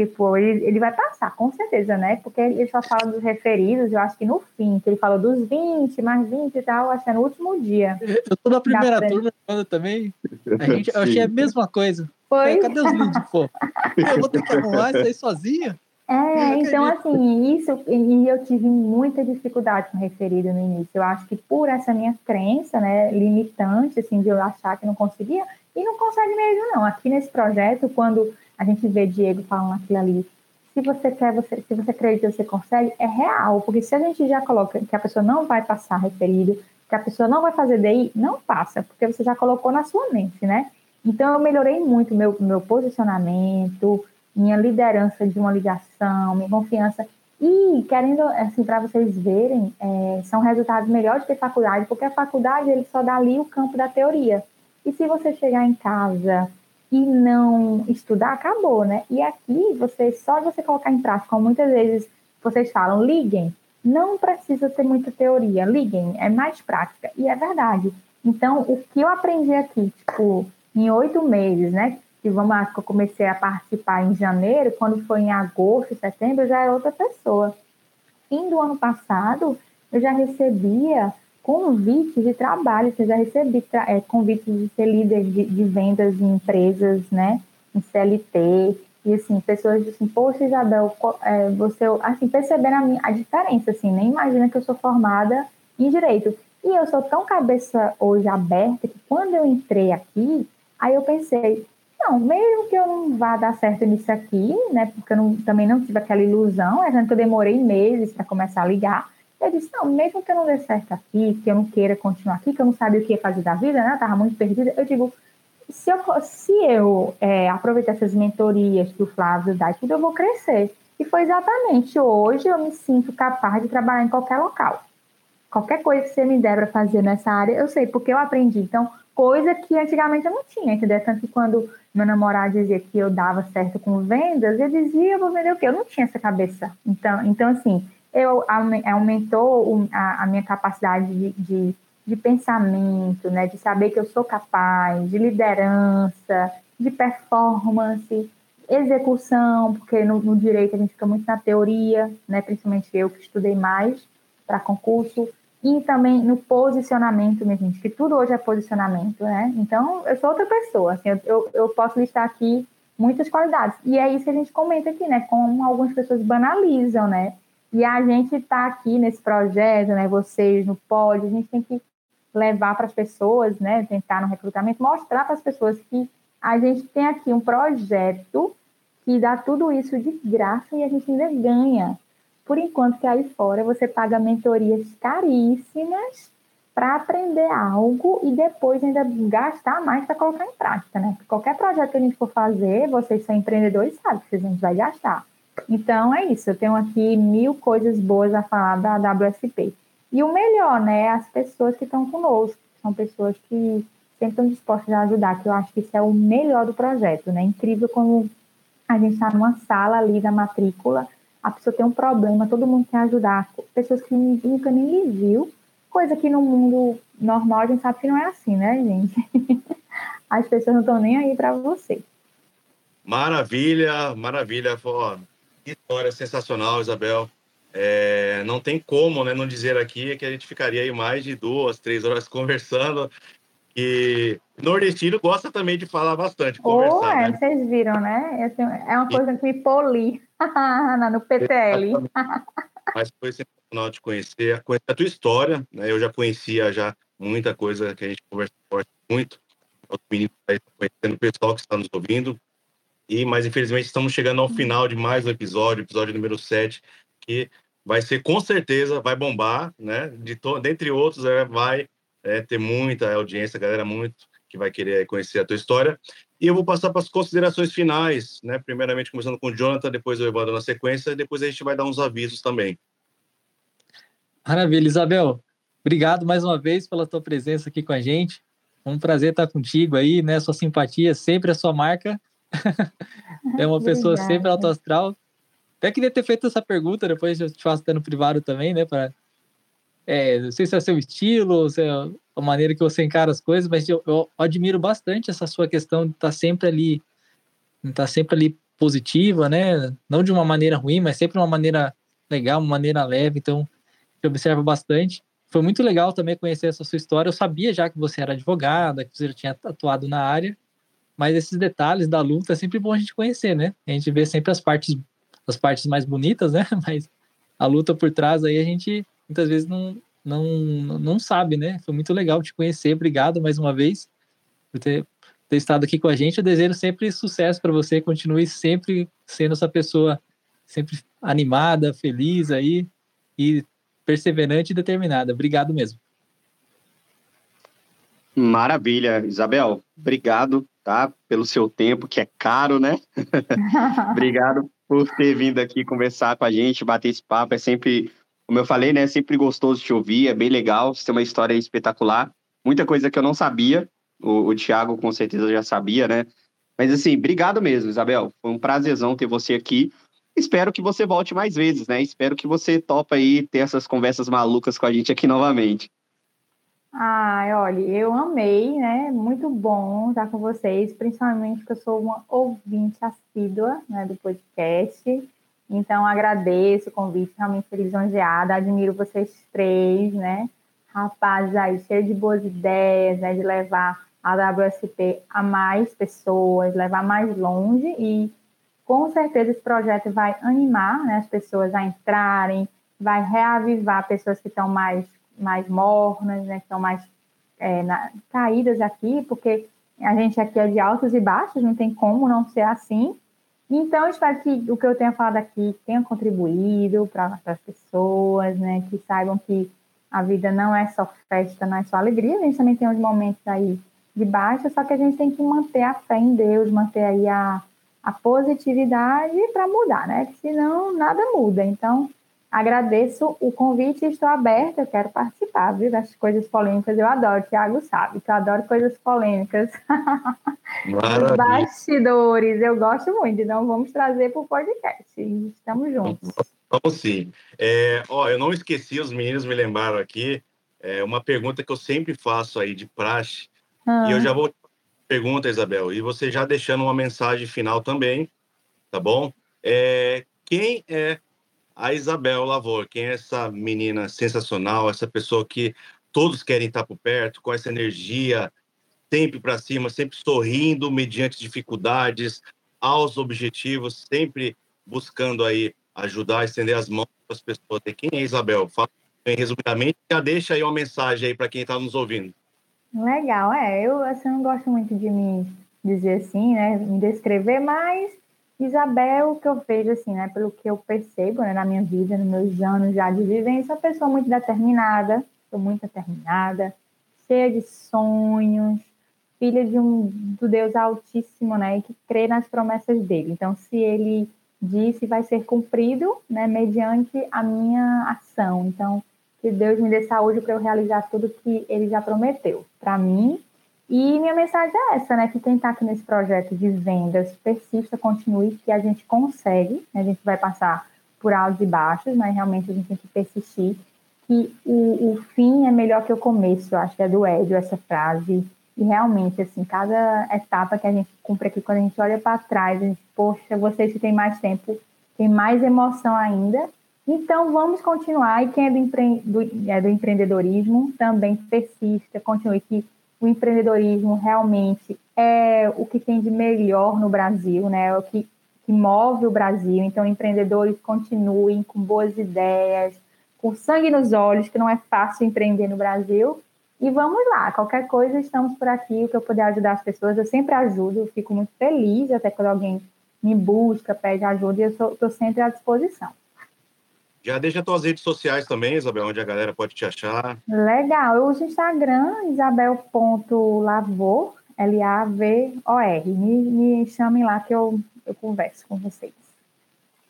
E: Tipo, ele, ele vai passar, com certeza, né? Porque ele só fala dos referidos, eu acho que no fim, que ele falou dos 20, mais 20 e tal, acho que é no último dia.
C: Eu tô na primeira turma também. A gente, eu achei a mesma coisa.
E: Foi.
C: Cadê os vídeos, pô? Eu vou ter que arrumar isso aí sozinha?
E: É, então assim, isso, e eu tive muita dificuldade com referido no início. Eu acho que por essa minha crença, né, limitante, assim, de eu achar que não conseguia, e não consegue mesmo, não. Aqui nesse projeto, quando a gente vê Diego falando aquilo ali, se você quer, você, se você acredita que você consegue, é real, porque se a gente já coloca que a pessoa não vai passar referido, que a pessoa não vai fazer DI, não passa, porque você já colocou na sua mente, né? Então eu melhorei muito meu, meu posicionamento, minha liderança de uma ligação, minha confiança. E, querendo, assim, para vocês verem, é, são resultados melhores que faculdade, porque a faculdade ele só dá ali o campo da teoria. E se você chegar em casa e não estudar, acabou, né? E aqui, você só você colocar em prática, como muitas vezes vocês falam, liguem. Não precisa ter muita teoria, liguem, é mais prática. E é verdade. Então, o que eu aprendi aqui, tipo, em oito meses, né? que vamos lá, que eu comecei a participar em janeiro, quando foi em agosto, setembro, eu já era outra pessoa. Fim do ano passado, eu já recebia convites de trabalho, eu já recebi é, convites de ser líder de, de, vendas em empresas, né, em CLT, e assim, pessoas dizem, poxa, Isabel, é, você, assim, percebendo a, minha, a diferença, assim, nem imagina que eu sou formada em Direito. E eu sou tão cabeça hoje aberta que quando eu entrei aqui, aí eu pensei, não, mesmo que eu não vá dar certo nisso aqui, né? Porque eu não, também não tive aquela ilusão, é que eu demorei meses para começar a ligar. Eu disse, não, mesmo que eu não dê certo aqui, que eu não queira continuar aqui, que eu não sabia o que ia fazer da vida, né? Eu estava muito perdida. Eu digo, se eu, se eu é, aproveitar essas mentorias que o Flávio dá, tudo, eu vou crescer. E foi exatamente hoje eu me sinto capaz de trabalhar em qualquer local. Qualquer coisa que você me der para fazer nessa área, eu sei, porque eu aprendi. Então, coisa que antigamente eu não tinha, entendeu? Tanto que quando meu namorado dizia que eu dava certo com vendas, eu dizia, eu vou vender o quê? Eu não tinha essa cabeça. Então, então assim, eu aumentou a, minha capacidade de, de, de pensamento, né, de saber que eu sou capaz, de liderança, de performance, execução, porque no, no direito a gente fica muito na teoria, né, principalmente eu que estudei mais para concurso, e também no posicionamento, minha gente, que tudo hoje é posicionamento, né? Então, eu sou outra pessoa, assim, eu, eu posso listar aqui muitas qualidades. E é isso que a gente comenta aqui, né? Como algumas pessoas banalizam, né? E a gente está aqui nesse projeto, né? Vocês no pódio, a gente tem que levar para as pessoas, né? Tentar no recrutamento, mostrar para as pessoas que a gente tem aqui um projeto que dá tudo isso de graça e a gente ainda ganha. Por enquanto que aí fora você paga mentorias caríssimas para aprender algo e depois ainda gastar mais para colocar em prática, né? Porque qualquer projeto que a gente for fazer, vocês são empreendedores, sabem que a gente vai gastar. Então é isso, eu tenho aqui mil coisas boas a falar da WSP. E o melhor, né, as pessoas que estão conosco, são pessoas que sempre estão dispostas a ajudar, que eu acho que isso é o melhor do projeto, né? Incrível como a gente está numa sala ali da matrícula, a pessoa tem um problema, todo mundo quer ajudar, pessoas que nunca nem lhe viu, coisa que no mundo normal a gente sabe que não é assim, né, gente? As pessoas não estão nem aí para você.
B: Maravilha, maravilha. Ó, história sensacional, Isabel. É, não tem como né, não dizer aqui que a gente ficaria aí mais de duas, três horas conversando. E nordestino gosta também de falar bastante, conversar. Oh,
E: é,
B: né?
E: vocês viram, né? É uma coisa que me poli no PTL.
B: Mas foi sensacional de conhecer, conhecer a tua história. Né? Eu já conhecia já muita coisa que a gente conversou muito. Os meninos conhecendo o pessoal que está nos ouvindo. E, mas infelizmente estamos chegando ao final de mais um episódio, episódio número 7, que vai ser com certeza, vai bombar, né? De to... Dentre outros, é, vai é, ter muita audiência, galera muito que vai querer conhecer a tua história. E eu vou passar para as considerações finais, né? Primeiramente começando com o Jonathan, depois eu Evandro na sequência, e depois a gente vai dar uns avisos também.
C: Maravilha, Isabel. Obrigado mais uma vez pela tua presença aqui com a gente. É um prazer estar contigo aí, né? Sua simpatia sempre a sua marca. É uma pessoa sempre alto astral. Até queria ter feito essa pergunta, depois eu te faço até no privado também, né? Pra, é, não sei se é seu estilo, se é a maneira que você encara as coisas, mas eu, eu admiro bastante essa sua questão de estar tá sempre ali, estar tá sempre ali positiva, né? Não de uma maneira ruim, mas sempre de uma maneira legal, uma maneira leve. Então, eu observo bastante. Foi muito legal também conhecer essa sua história. Eu sabia já que você era advogada, que você já tinha atuado na área, mas esses detalhes da luta é sempre bom a gente conhecer, né? A gente vê sempre as partes, as partes mais bonitas, né? Mas a luta por trás aí a gente muitas vezes não, não, não sabe, né? Foi muito legal te conhecer. Obrigado mais uma vez por ter, ter estado aqui com a gente. Eu desejo sempre sucesso para você. Continue sempre sendo essa pessoa sempre animada, feliz aí e perseverante e determinada. Obrigado mesmo.
D: Maravilha, Isabel. Obrigado, tá? Pelo seu tempo, que é caro, né? obrigado por ter vindo aqui conversar com a gente, bater esse papo. É sempre como eu falei, né, é sempre gostoso te ouvir, é bem legal, você tem uma história espetacular. Muita coisa que eu não sabia, o, o Thiago com certeza já sabia, né? Mas assim, obrigado mesmo, Isabel. Foi um prazerzão ter você aqui. Espero que você volte mais vezes, né? Espero que você topa aí ter essas conversas malucas com a gente aqui novamente.
E: Ai, olha, eu amei, né? Muito bom estar com vocês, principalmente porque eu sou uma ouvinte assídua né, do podcast. Então, agradeço o convite, realmente lisonjeada, admiro vocês três, né? Rapazes aí, cheio de boas ideias, né? De levar a WSP a mais pessoas, levar mais longe e com certeza esse projeto vai animar né, as pessoas a entrarem, vai reavivar pessoas que estão mais, mais mornas, né, que estão mais é, na, caídas aqui, porque a gente aqui é de altos e baixos, não tem como não ser assim. Então, espero que o que eu tenha falado aqui tenha contribuído para as pessoas, né? Que saibam que a vida não é só festa, não é só alegria, a gente também tem uns momentos aí de baixa, só que a gente tem que manter a fé em Deus, manter aí a, a positividade para mudar, né? Porque senão nada muda. Então, Agradeço o convite e estou aberta, eu quero participar, viu? Das coisas polêmicas, eu adoro, Thiago sabe, que eu adoro coisas polêmicas. Bastidores, eu gosto muito, então vamos trazer para o podcast. Estamos juntos.
B: Vamos sim. É, ó, eu não esqueci, os meninos me lembraram aqui, é uma pergunta que eu sempre faço aí de praxe. Ah. E eu já vou pergunta, Isabel, e você já deixando uma mensagem final também, tá bom? É, quem é a Isabel Lavor? Quem é essa menina sensacional, essa pessoa que todos querem estar por perto, com essa energia sempre para cima, sempre sorrindo mediante dificuldades, aos objetivos, sempre buscando aí ajudar, estender as mãos para as pessoas. E quem é Isabel? Fala bem resumidamente, já deixa aí uma mensagem aí para quem está nos ouvindo.
E: Legal, é. Eu assim, não gosto muito de me dizer assim, né? Me descrever, mas Isabel, que eu vejo assim, né? Pelo que eu percebo né, na minha vida, nos meus anos já de vivência, é uma pessoa muito determinada, sou muito determinada, cheia de sonhos, filha de um do Deus Altíssimo, né? E que crê nas promessas dele. Então, se ele disse, vai ser cumprido, né? Mediante a minha ação. Então, que Deus me dê saúde para eu realizar tudo que Ele já prometeu para mim. E minha mensagem é essa, né? Que quem está aqui nesse projeto de vendas persista, continue, que a gente consegue. Né? A gente vai passar por altos e baixos, mas realmente a gente tem que persistir. Que o, o fim é melhor que o começo, eu acho que é do Hélio essa frase. E realmente, assim, cada etapa que a gente cumpre aqui, quando a gente olha para trás, a gente, poxa, vocês que têm mais tempo, tem mais emoção ainda. Então, vamos continuar. E quem é do, empre... do, é do empreendedorismo também persista, continue que o empreendedorismo realmente é o que tem de melhor no Brasil, né? É o que, que move o Brasil. Então, empreendedores continuem com boas ideias, com sangue nos olhos, que não é fácil empreender no Brasil. E vamos lá, qualquer coisa, estamos por aqui. O que eu puder ajudar as pessoas, eu sempre ajudo. Eu fico muito feliz, até quando alguém me busca, pede ajuda, e eu estou sempre à disposição.
B: Já deixa tuas redes sociais também, Isabel, onde a galera pode te achar.
E: Legal, eu uso o Instagram, isabel.lavor, L-A-V-O-R. Me, me chamem lá que eu, eu converso com vocês.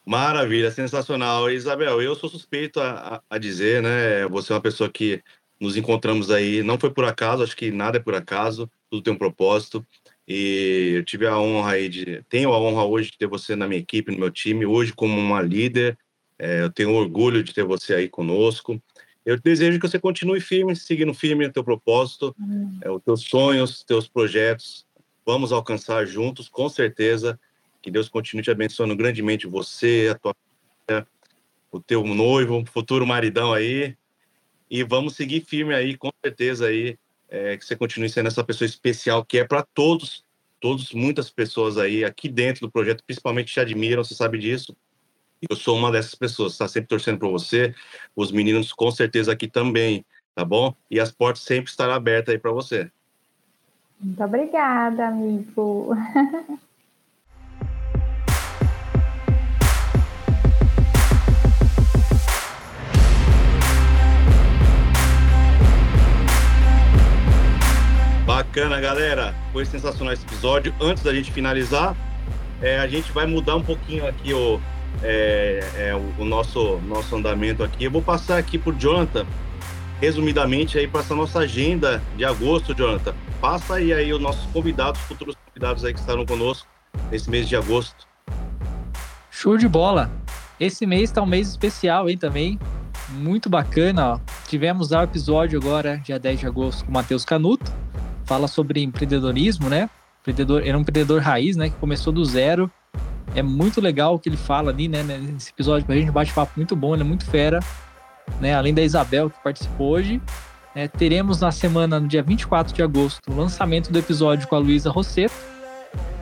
B: Maravilha, sensacional. Isabel, eu sou suspeito a, a, dizer, né? Você é uma pessoa que nos encontramos aí, não foi por acaso, acho que nada é por acaso, tudo tem um propósito. E eu tive a honra aí de. Tenho a honra hoje de ter você na minha equipe, no meu time, hoje como uma líder é, eu tenho orgulho de ter você aí conosco. Eu desejo que você continue firme, seguindo firme no teu propósito, uhum. é, os teus sonhos, os teus projetos. Vamos alcançar juntos, com certeza. Que Deus continue te abençoando grandemente você, a tua o teu noivo, futuro maridão aí. E vamos seguir firme aí, com certeza aí, é, que você continue sendo essa pessoa especial que é para todos, todos, muitas pessoas aí aqui dentro do projeto, principalmente te admiram, você sabe disso. Eu sou uma dessas pessoas, está sempre torcendo por você. Os meninos com certeza aqui também, tá bom? E as portas sempre estarão abertas aí para você.
E: Muito obrigada, amigo.
B: Bacana, galera. Foi sensacional esse episódio. Antes da gente finalizar, é, a gente vai mudar um pouquinho aqui o, é, é, o, o, nosso, nosso andamento aqui. Eu vou passar aqui por Jonathan, resumidamente, aí para essa nossa agenda de agosto, Jonathan. Passa aí, aí os nossos convidados, futuros convidados aí que estarão conosco nesse mês de agosto.
C: Show de bola! Esse mês está um mês especial, hein, também. Muito bacana, ó. Tivemos o episódio agora, dia 10 de agosto, com o Matheus Canuto. Fala sobre empreendedorismo, né? Empreendedor, era um empreendedor raiz, né? Que começou do zero é muito legal o que ele fala ali, né? Nesse episódio pra gente, bate-papo muito bom, ele é muito fera. Né? Além da Isabel, que participou hoje. Né? Teremos na semana, no dia 24 de agosto, o lançamento do episódio com a Luísa Rosseto.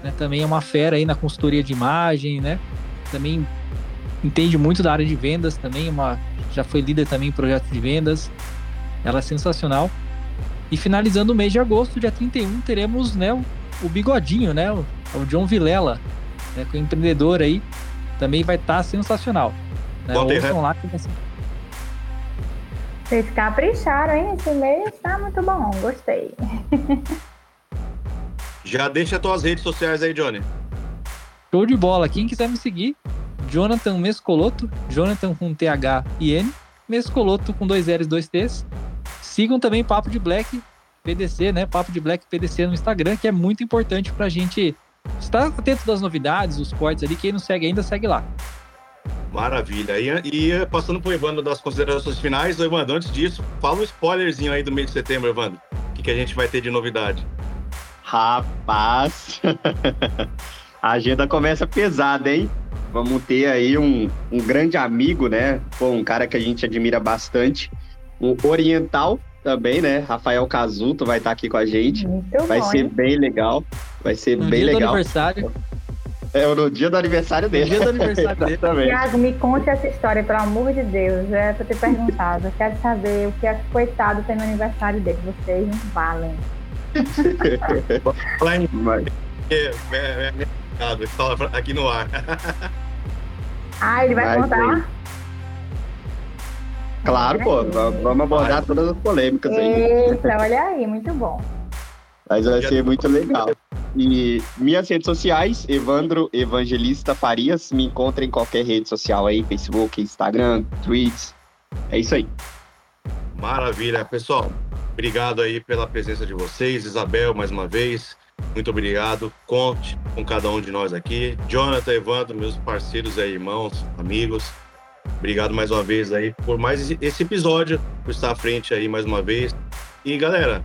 C: Né? Também é uma fera aí na consultoria de imagem, né? Também entende muito da área de vendas também, uma, já foi líder também em projetos de vendas. Ela é sensacional. E finalizando o mês de agosto, dia 31, teremos né, o, o bigodinho, né? O, o John Vilela, né, com o empreendedor aí, também vai estar tá sensacional. Né? Ouçam lá que vai ser...
E: Vocês capricharam, hein? Esse mês tá muito bom, gostei.
B: Já deixa as tuas redes sociais aí, Johnny.
C: Show de bola. Quem quiser me seguir, Jonathan Mescoloto, Jonathan com TH e N, Mescoloto com dois L's, dois T's. Sigam também Papo de Black PDC, né? Papo de Black PDC no Instagram, que é muito importante pra gente Está atento das novidades, os cortes ali. Quem não segue ainda, segue lá.
B: Maravilha. E, e passando para o Evandro das considerações finais, Evandro, antes disso, fala um spoilerzinho aí do mês de setembro, Evandro. O que, que a gente vai ter de novidade?
D: Rapaz, a agenda começa pesada, hein? Vamos ter aí um, um grande amigo, né? Pô, um cara que a gente admira bastante, um oriental também, né? Rafael Casuto vai estar aqui com a gente.
E: Muito
D: vai
E: bom,
D: ser
E: hein?
D: bem legal. Vai ser
C: No
D: bem
C: dia do
D: legal.
C: aniversário.
D: É no dia do aniversário
C: No
D: dele.
C: dia do aniversário dele.
D: Exatamente.
E: Tiago, me conte essa história, pelo amor de Deus. É pra ter perguntado. Eu quero saber o que é coitado tem no aniversário dele. Vocês não valem.
B: É, é, é, aqui no ar.
E: Ah, ele vai
D: Vai,
E: contar?
D: Claro, pô, va- vamos abordar todas as polêmicas aí.
E: Eita, olha aí, muito bom.
D: Mas vai ser muito legal. E minhas redes sociais, Evandro Evangelista Farias, me encontra em qualquer rede social aí, Facebook, Instagram, Tweets. É isso aí.
B: Maravilha. Pessoal, obrigado aí pela presença de vocês. Isabel, mais uma vez, muito obrigado. Conte com cada um de nós aqui. Jonathan, Evandro, meus parceiros aí, irmãos, amigos. Obrigado mais uma vez aí por mais esse episódio, por estar à frente aí mais uma vez. E galera,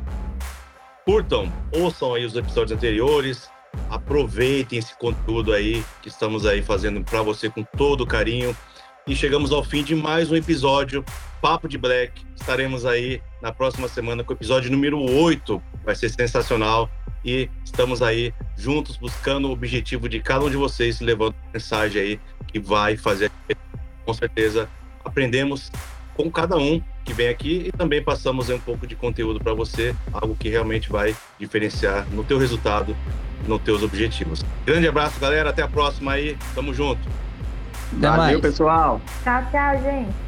B: curtam, ouçam aí os episódios anteriores, aproveitem esse conteúdo aí que estamos aí fazendo para você com todo carinho. E chegamos ao fim de mais um episódio Papo de Black. Estaremos aí na próxima semana com o episódio número 8. Vai ser sensacional. E estamos aí juntos buscando o objetivo de cada um de vocês, levando mensagem aí que vai fazer. Com certeza, aprendemos com cada um que vem aqui e também passamos um pouco de conteúdo para você, algo que realmente vai diferenciar no teu resultado, nos teus objetivos. Grande abraço, galera. Até a próxima aí. Tamo junto.
C: Até
D: Valeu,
C: mais.
D: pessoal.
E: Tchau, tchau, gente.